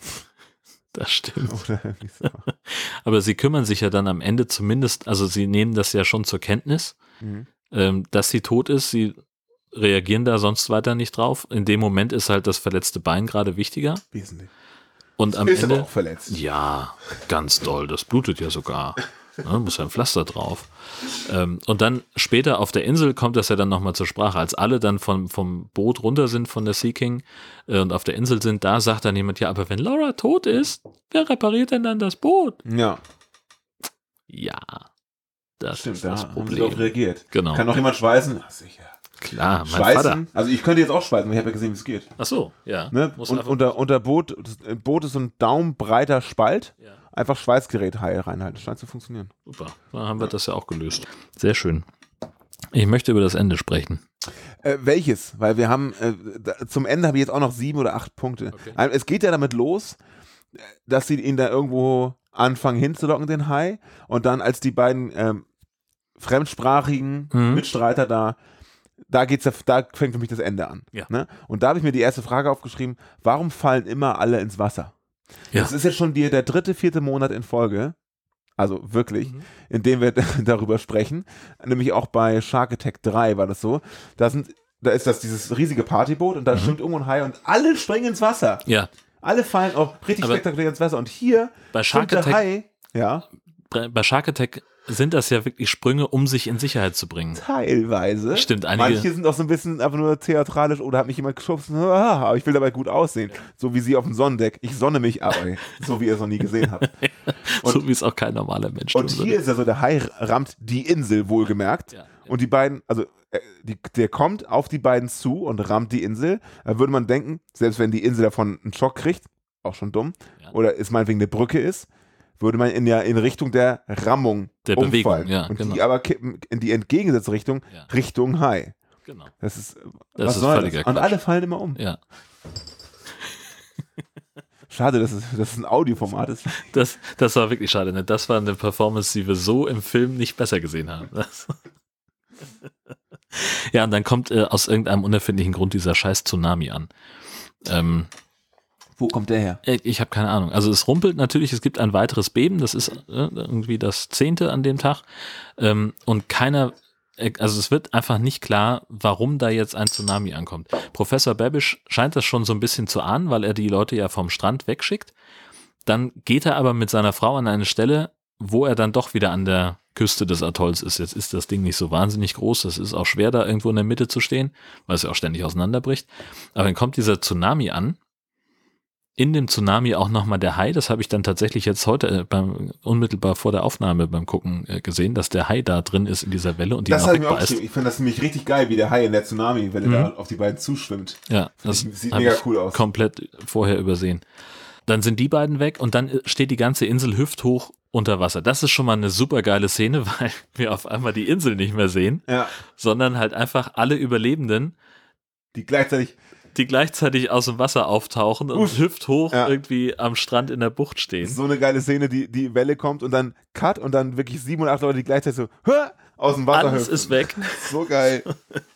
Das stimmt. So. Aber sie kümmern sich ja dann am Ende zumindest, also sie nehmen das ja schon zur Kenntnis, Mhm. ähm, dass sie tot ist. Sie reagieren da sonst weiter nicht drauf. In dem Moment ist halt das verletzte Bein gerade wichtiger. Wesentlich. Und am ist Ende. auch verletzt. Ja, ganz doll. Das blutet ja sogar. Ne, muss ja ein Pflaster drauf. Ähm, und dann später auf der Insel kommt das ja dann nochmal zur Sprache. Als alle dann vom, vom Boot runter sind von der Sea King äh, und auf der Insel sind, da sagt dann jemand, ja, aber wenn Laura tot ist, wer repariert denn dann das Boot? Ja, Ja, das stimmt, ist da das haben sie Problem. reagiert. Genau. Kann noch jemand schweißen? Ja, sicher. Klar, mein Schweißen? Vater. Also ich könnte jetzt auch schweißen, weil ich habe ja gesehen, wie es geht. Ach so, ja. Ne? Und unter, unter Boot, das Boot ist so ein daumenbreiter Spalt. ja, Einfach Schweißgerät reinhalten. Das scheint zu funktionieren. super. Dann haben wir das ja auch gelöst. Sehr schön. Ich möchte über das Ende sprechen. Äh, welches? Weil wir haben, äh, da, zum Ende habe ich jetzt auch noch sieben oder acht Punkte. Okay. Äh, Es geht ja damit los, dass sie ihn da irgendwo anfangen hinzulocken, den Hai. Und dann, als die beiden ähm, fremdsprachigen Mhm. Mitstreiter da, da geht's da fängt für mich das Ende an. Ja. Ne? Und da habe ich mir die erste Frage aufgeschrieben, warum fallen immer alle ins Wasser? Ja. Das ist jetzt schon die, der dritte, vierte Monat in Folge. Also wirklich, Mhm. in dem wir darüber sprechen. Nämlich auch bei Shark Attack 3 war das so. Da sind, da ist das dieses riesige Partyboot und da Mhm. schwimmt irgendwo ein Hai und alle springen ins Wasser. Ja, Alle fallen auch richtig Aber- spektakulär ins Wasser. Und hier bei Shark Attack, Hai, ja, bei Shark Attack sind das ja wirklich Sprünge, um sich in Sicherheit zu bringen. teilweise. Stimmt, einige- Manche sind auch so ein bisschen einfach nur theatralisch oder hat mich jemand geschubst, ah, aber ich will dabei gut aussehen. So wie sie auf dem Sonnendeck. Ich sonne mich aber, so wie ihr es noch nie gesehen habt. Und- so wie es auch kein normaler Mensch Und tun hier würde. ist ja so, der Hai rammt die Insel, wohlgemerkt. Ja. Und die beiden, also äh, die, der kommt auf die beiden zu und rammt die Insel. Da würde man denken, selbst wenn die Insel davon einen Schock kriegt, auch schon dumm, Ja. oder es meinetwegen eine Brücke ist, würde man in, ja, in Richtung der Rammung Der umfallen. Bewegung, ja, Und genau. die aber kippen in die entgegengesetzte Richtung, Ja. Richtung Hai. Genau. Das ist, Das was ist das? Und Quatsch. alle fallen immer um. Ja. Schade, dass es, dass es ein Audioformat ist. Das, das war wirklich schade. Ne? Das war eine Performance, die wir so im Film nicht besser gesehen haben. Ja, und dann kommt äh, aus irgendeinem unerfindlichen Grund dieser scheiß Tsunami an. Ähm, Wo kommt der her? ich habe keine Ahnung. Also es rumpelt natürlich, es gibt ein weiteres Beben, das ist äh, irgendwie das zehnte an dem Tag. Ähm, und keiner, äh, also es wird einfach nicht klar, warum da jetzt ein Tsunami ankommt. Professor Babish scheint das schon so ein bisschen zu ahnen, weil er die Leute ja vom Strand wegschickt. Dann geht er aber mit seiner Frau an eine Stelle, wo er dann doch wieder an der Küste des Atolls ist. Jetzt ist das Ding nicht so wahnsinnig groß. Es ist auch schwer, da irgendwo in der Mitte zu stehen, weil es ja auch ständig auseinanderbricht. Aber dann kommt dieser Tsunami an. In dem Tsunami auch nochmal der Hai. Das habe ich dann tatsächlich jetzt heute äh, beim, unmittelbar vor der Aufnahme beim Gucken äh, gesehen, dass der Hai da drin ist in dieser Welle und die Das ich mir auch. Ich finde das nämlich richtig geil, wie der Hai in der Tsunami-Welle Mhm. da auf die beiden zuschwimmt. Ja, das Sieht- sieht mega ich cool aus. Komplett vorher übersehen. Dann sind die beiden weg und dann steht die ganze Insel hüfthoch unter Wasser. Das ist schon mal eine super geile Szene, weil wir auf einmal die Insel nicht mehr sehen, Ja, sondern halt einfach alle Überlebenden, die gleichzeitig, die gleichzeitig aus dem Wasser auftauchen und Uff. hüfthoch Ja. irgendwie am Strand in der Bucht stehen. so eine geile Szene, die, die Welle kommt und dann Cut und dann wirklich sieben oder acht Leute, die gleichzeitig so "Hä?" aus dem Wasser Alles hüpfen. ist weg. So geil.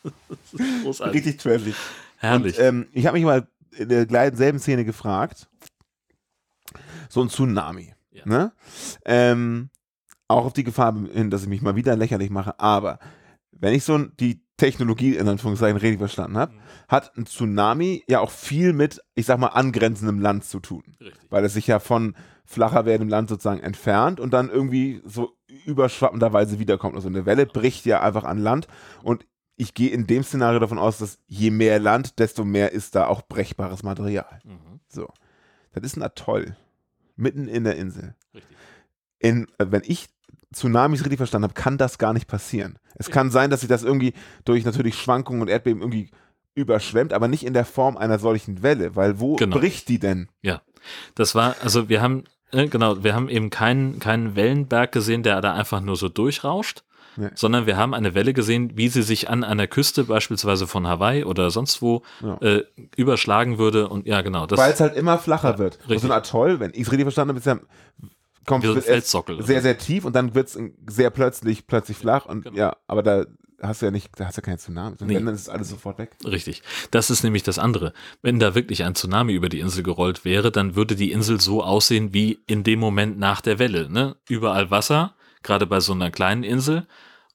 Großartig. Richtig trashig. Herrlich. Und, ähm, ich habe mich mal in der gleichen selben Szene gefragt, so ein Tsunami, Ja. ne? Ähm, auch auf die Gefahr hin, dass ich mich mal wieder lächerlich mache, aber wenn ich so ein- die Technologie in Anführungszeichen richtig verstanden habe, Mhm. hat ein Tsunami ja auch viel mit, ich sag mal, angrenzendem Land zu tun. Richtig. Weil es sich ja von flacher werdendem Land sozusagen entfernt und dann irgendwie so überschwappenderweise wiederkommt. Also eine Welle bricht ja einfach an Land und ich gehe in dem Szenario davon aus, dass je mehr Land, desto mehr ist da auch brechbares Material. Mhm. So. Das ist ein Atoll. Mitten in der Insel. Richtig. In, äh, wenn ich Tsunamis richtig verstanden habe, kann das gar nicht passieren. Es kann sein, dass sich das irgendwie durch natürlich Schwankungen und Erdbeben irgendwie überschwemmt, aber nicht in der Form einer solchen Welle, weil wo Genau. bricht die denn? Das war, also wir haben, äh, genau, wir haben eben keinen, keinen Wellenberg gesehen, der da einfach nur so durchrauscht, Nee. sondern wir haben eine Welle gesehen, wie sie sich an einer Küste, beispielsweise von Hawaii oder sonst wo, Ja. äh, überschlagen würde. Und ja, genau, das Weil es halt immer flacher Ja, wird. Und richtig. so ein Atoll, wenn ich es richtig verstanden habe, ist ja, kommt erst Felssockel. sehr, sehr tief und dann wird es sehr plötzlich, plötzlich flach und Genau. ja, aber da hast du ja nicht, da hast du ja keinen Tsunami. Und Nee. wenn, dann ist alles sofort weg. Richtig. Das ist nämlich das andere. Wenn da wirklich ein Tsunami über die Insel gerollt wäre, dann würde die Insel so aussehen wie in dem Moment nach der Welle. Ne? Überall Wasser, gerade bei so einer kleinen Insel.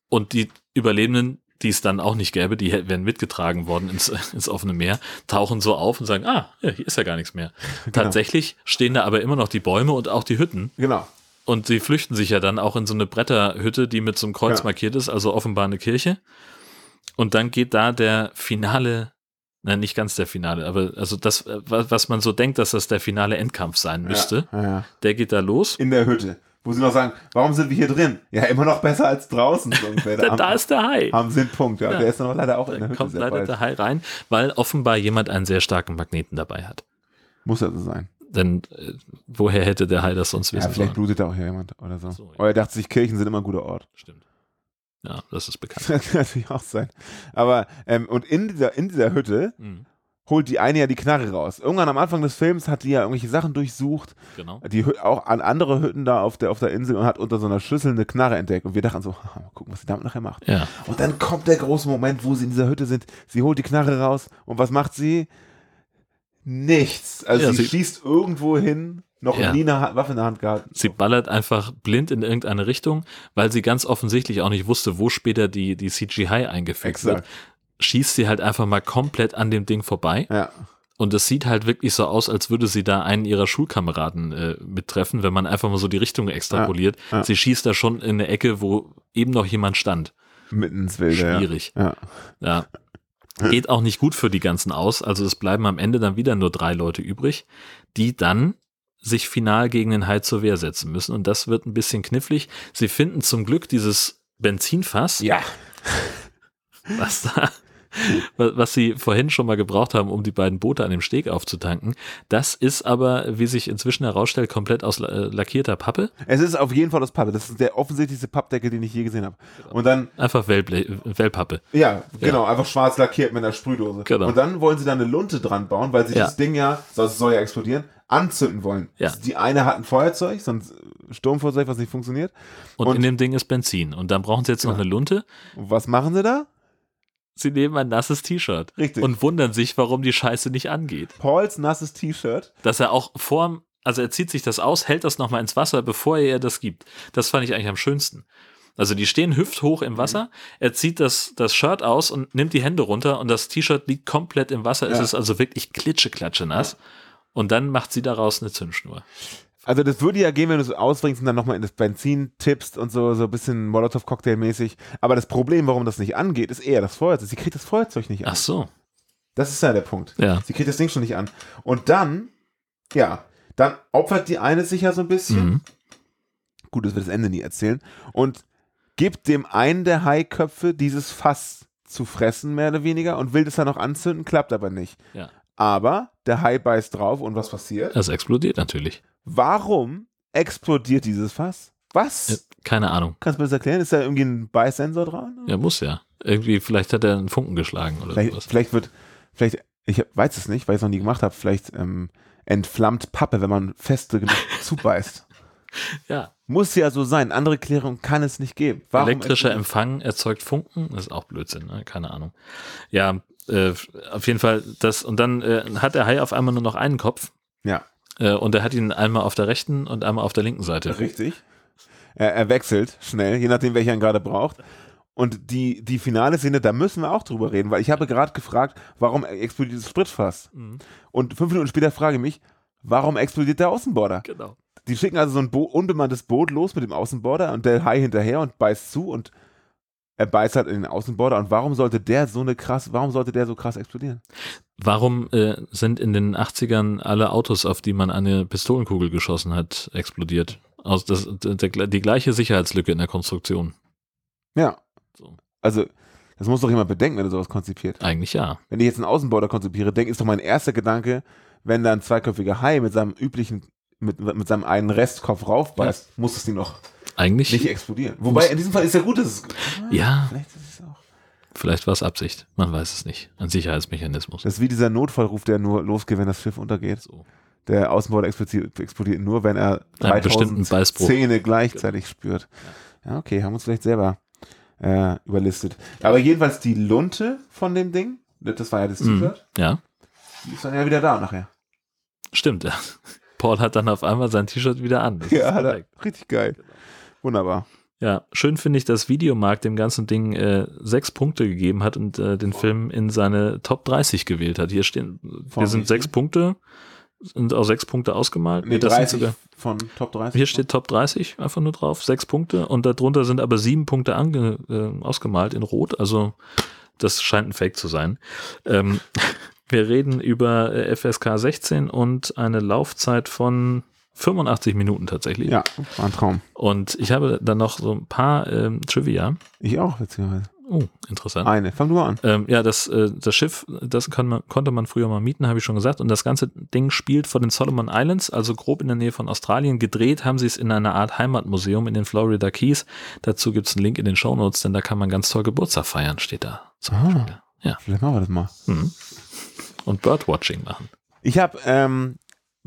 Und die Überlebenden, die es dann auch nicht gäbe, die wären mitgetragen worden ins, ins offene Meer, tauchen so auf und sagen, ah, hier ist ja gar nichts mehr. Tatsächlich stehen da aber immer noch die Bäume und auch die Hütten. Genau. Und sie flüchten sich ja dann auch in so eine Bretterhütte, die mit so einem Kreuz Ja. markiert ist, also offenbar eine Kirche. Und dann geht da der finale, nein, nicht ganz der Finale, aber also das, äh, wa- was man so denkt, dass das der finale Endkampf sein müsste, ja, ja. der geht da los. In der Hütte. Wo sie noch sagen, warum sind wir hier drin? Ja, immer noch besser als draußen. Da, da ist der Hai. haben sie einen Punkt. Ja. Ja. Der ist noch leider auch in der Da Hütte. kommt leider bald. der Hai rein, weil offenbar jemand einen sehr starken Magneten dabei hat. Muss ja so sein. Denn äh, woher hätte der Hai das sonst Ja, wissen vielleicht sollen? blutet da auch jemand oder so. So, ja. Oder er dachte sich, Kirchen sind immer ein guter Ort. Stimmt. Ja, das ist bekannt. Das kann natürlich auch sein. Aber, ähm, und in dieser, in dieser Hütte Mhm, holt die eine ja die Knarre raus. Irgendwann am Anfang des Films hat die ja irgendwelche Sachen durchsucht, genau. die auch an andere Hütten da auf der, auf der Insel und hat unter so einer Schüssel eine Knarre entdeckt. Und wir dachten so, "Ha, mal gucken, was sie damit nachher macht. Ja, Und dann kommt der große Moment, wo sie in dieser Hütte sind. Sie holt die Knarre raus und was macht sie? Nichts. Also Ja, sie, sie- schießt irgendwo hin, noch Ja. nie eine Waffe in der Hand gehabt. Sie ballert einfach blind in irgendeine Richtung, weil sie ganz offensichtlich auch nicht wusste, wo später die, die CGI eingefügt wird. Schießt sie halt einfach mal komplett an dem Ding vorbei. Ja. Und es sieht halt wirklich so aus, als würde sie da einen ihrer Schulkameraden äh, mittreffen, wenn man einfach mal so die Richtung extrapoliert. Ja, ja. Sie schießt da schon in eine Ecke, wo eben noch jemand stand. Mitten ins Wilde. Schwierig. Ja. Ja. Geht auch nicht gut für die ganzen aus. Also es bleiben am Ende dann wieder nur drei Leute übrig, die dann sich final gegen den Hai zur Wehr setzen müssen. Und das wird ein bisschen knifflig. Sie finden zum Glück dieses Benzinfass, ja. was da was sie vorhin schon mal gebraucht haben, um die beiden Boote an dem Steg aufzutanken. Das ist aber, wie sich inzwischen herausstellt, komplett aus äh, lackierter Pappe. Es ist auf jeden Fall aus Pappe. Das ist der offensichtlichste Pappdeckel, den ich je gesehen habe. Und dann, Einfach Wellble Wellpappe. ja, genau, einfach schwarz lackiert mit einer Sprühdose. Genau. Und dann wollen sie da eine Lunte dran bauen, weil sie Ja. das Ding ja, das soll ja explodieren, anzünden wollen. Ja. Die eine hat ein Feuerzeug, so ein Sturmfeuerzeug, was nicht funktioniert. Und, Und- in dem Ding ist Benzin. Und dann brauchen sie jetzt noch Genau. eine Lunte. Und was machen sie da? Sie nehmen ein nasses T-Shirt. Richtig. Und wundern sich, warum die Scheiße nicht angeht. Pauls nasses T-Shirt. Dass er auch vorm, also er zieht sich das aus, hält das nochmal ins Wasser, bevor er ihr das gibt. Das fand ich eigentlich am schönsten. Also die stehen hüfthoch im Wasser, er zieht das, das Shirt aus und nimmt die Hände runter und das T-Shirt liegt komplett im Wasser. Es Ja. ist also wirklich klitscheklatsche nass. Und dann macht sie daraus eine Zündschnur. Also das würde ja gehen, wenn du es ausbringst und dann nochmal in das Benzin tippst und so, so ein bisschen Molotow-Cocktail-mäßig. Aber das Problem, warum das nicht angeht, ist eher das Feuerzeug. Sie kriegt das Feuerzeug nicht an. Ach so. Das ist ja der Punkt. Ja. Sie kriegt das Ding schon nicht an. Und dann, ja, dann opfert die eine sich ja so ein bisschen. Mhm. Gut, das wird das Ende nie erzählen. Und gibt dem einen der Haiköpfe dieses Fass zu fressen, mehr oder weniger, und will das dann noch anzünden, klappt aber nicht. Ja. Aber der Hai beißt drauf und was passiert? Das explodiert natürlich. Warum explodiert dieses Fass? Was? Keine Ahnung. Kannst du mir das erklären? Ist da irgendwie ein Beißsensor dran? Ja, muss ja. Irgendwie, vielleicht hat er einen Funken geschlagen oder Vielleicht, sowas. vielleicht wird, vielleicht, ich weiß es nicht, weil ich es noch nie gemacht habe, vielleicht ähm, entflammt Pappe, wenn man feste genug zubeißt. Ja. Muss ja so sein. Andere Klärung kann es nicht geben. Warum Elektrischer Empfang erzeugt Funken, das ist auch Blödsinn, ne? keine Ahnung. Ja, äh, auf jeden Fall das, und dann äh, hat der Hai auf einmal nur noch einen Kopf Ja, und er hat ihn einmal auf der rechten und einmal auf der linken Seite. richtig. Er, er wechselt schnell, je nachdem, welcher ihn gerade braucht. Und die, die finale Szene, da müssen wir auch drüber reden, weil ich habe gerade gefragt, warum explodiert das Spritfass? Mhm. Und fünf Minuten später frage ich mich, warum explodiert der Außenborder? Genau. Die schicken also so ein Bo unbemanntes Boot los mit dem Außenborder und der Hai hinterher und beißt zu und er beißt halt in den Außenborder. Und warum sollte der so eine krass, warum sollte der so krass explodieren? Warum äh, sind in den 80ern alle Autos, auf die man eine Pistolenkugel geschossen hat, explodiert? Aus das, der, die gleiche Sicherheitslücke in der Konstruktion. Ja. So. Also, das muss doch jemand bedenken, wenn er sowas konzipiert. Eigentlich ja. Wenn ich jetzt einen Außenborder konzipiere, denke ist doch mein erster Gedanke, wenn da ein zweiköpfiger Hai mit seinem üblichen, mit, mit seinem einen Restkopf raufbeißt, muss das Ding noch Eigentlich, nicht explodieren. Wobei, in diesem Fall ist ja gut, dass es. ja, Vielleicht ist es auch. vielleicht war es Absicht. Man weiß es nicht. Ein Sicherheitsmechanismus. Das ist wie dieser Notfallruf, der nur losgeht, wenn das Schiff untergeht. So. Der Außenborder explodiert, explodiert nur, wenn er Einen bestimmten 3000 Beißbruch. Zähne gleichzeitig spürt. Ja, okay, haben uns vielleicht selber äh, überlistet. Aber jedenfalls die Lunte von dem Ding, das war ja das Mhm. T-Shirt, Ja, die ist dann ja wieder da nachher. stimmt. Ja. Paul hat dann auf einmal sein T-Shirt wieder an. Das Ja, richtig geil. Wunderbar. Ja, schön finde ich, dass Videomarkt dem ganzen Ding äh, sechs Punkte gegeben hat und äh, den Film in seine Top 30 gewählt hat. Hier stehen, hier sind sechs? Punkte, sind auch sechs Punkte ausgemalt. Nee, das sind 30 sogar, von Top 30. hier steht Top 30 einfach nur drauf, sechs Punkte und darunter sind aber sieben Punkte ange, äh, ausgemalt in Rot. Also das scheint ein Fake zu sein. Ähm, wir reden über äh, FSK 16 und eine Laufzeit von 85 Minuten tatsächlich. Ja, war ein Traum. Und ich habe dann noch so ein paar ähm, Trivia. Ich auch, witzigerweise. Oh, interessant. Eine. Fang du mal an. Ähm, ja, das, äh, das Schiff, das kann man, konnte man früher mal mieten, habe ich schon gesagt. Und das ganze Ding spielt vor den Solomon Islands, also grob in der Nähe von Australien. Gedreht haben sie es in einer Art Heimatmuseum in den Florida Keys. Dazu gibt es einen Link in den Shownotes, denn da kann man ganz toll Geburtstag feiern, steht da. Zum Ah. Ja. Vielleicht machen wir das mal. Mhm. Und Birdwatching machen. Ich habe ähm,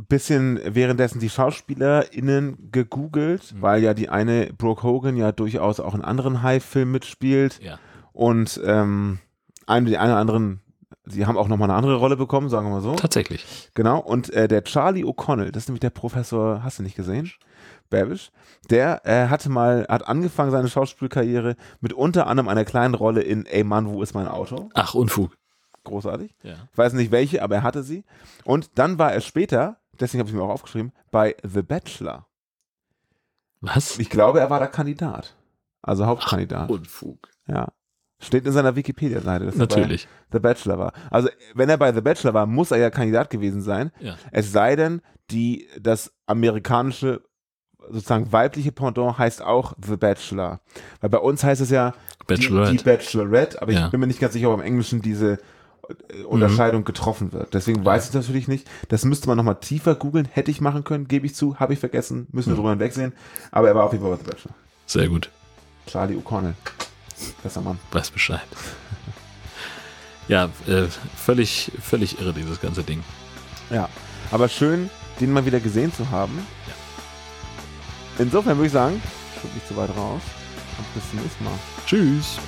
bisschen währenddessen die SchauspielerInnen gegoogelt, Mhm. weil ja die eine Brooke Hogan ja durchaus auch in anderen High-Filmen mitspielt Ja. und ähm, eine, die eine oder anderen, sie haben auch nochmal eine andere Rolle bekommen, sagen wir mal so. Tatsächlich. Genau, und äh, der Charlie O'Connell, das ist nämlich der Professor, hast du nicht gesehen? Babish, der äh, hatte mal, hat angefangen seine Schauspielkarriere mit unter anderem einer kleinen Rolle in Ey Mann, wo ist mein Auto? Ach, Unfug. Großartig. Ja. Ich weiß nicht welche, aber er hatte sie. Und dann war er später, deswegen habe ich mir auch aufgeschrieben, bei The Bachelor. Was? Ich glaube, er war da Kandidat. Also Hauptkandidat. Unfug. ja. Steht in seiner Wikipedia-Seite, dass er Natürlich. bei The Bachelor war. Also, wenn er bei The Bachelor war, muss er ja Kandidat gewesen sein. Ja. Es sei denn, die, das amerikanische sozusagen weibliche Pendant heißt auch The Bachelor. Weil bei uns heißt es ja Bachelorette. Die, die Bachelorette, aber Ja. ich bin mir nicht ganz sicher, ob im Englischen diese äh, Unterscheidung getroffen wird. Deswegen weiß ich natürlich nicht. Das müsste man nochmal tiefer googeln. Hätte ich machen können, gebe ich zu, habe ich vergessen, müssen wir drüber hinwegsehen. Aber er war auf jeden Fall bei The Bachelor. Sehr gut. Charlie O'Connell. Besser Mann. Weiß Bescheid. Ja, äh, völlig, völlig irre, dieses ganze Ding. Ja. Aber schön, den mal wieder gesehen zu haben. Insofern würde ich sagen, ich nicht zu weit raus. Und bis zum nächsten Mal. Tschüss.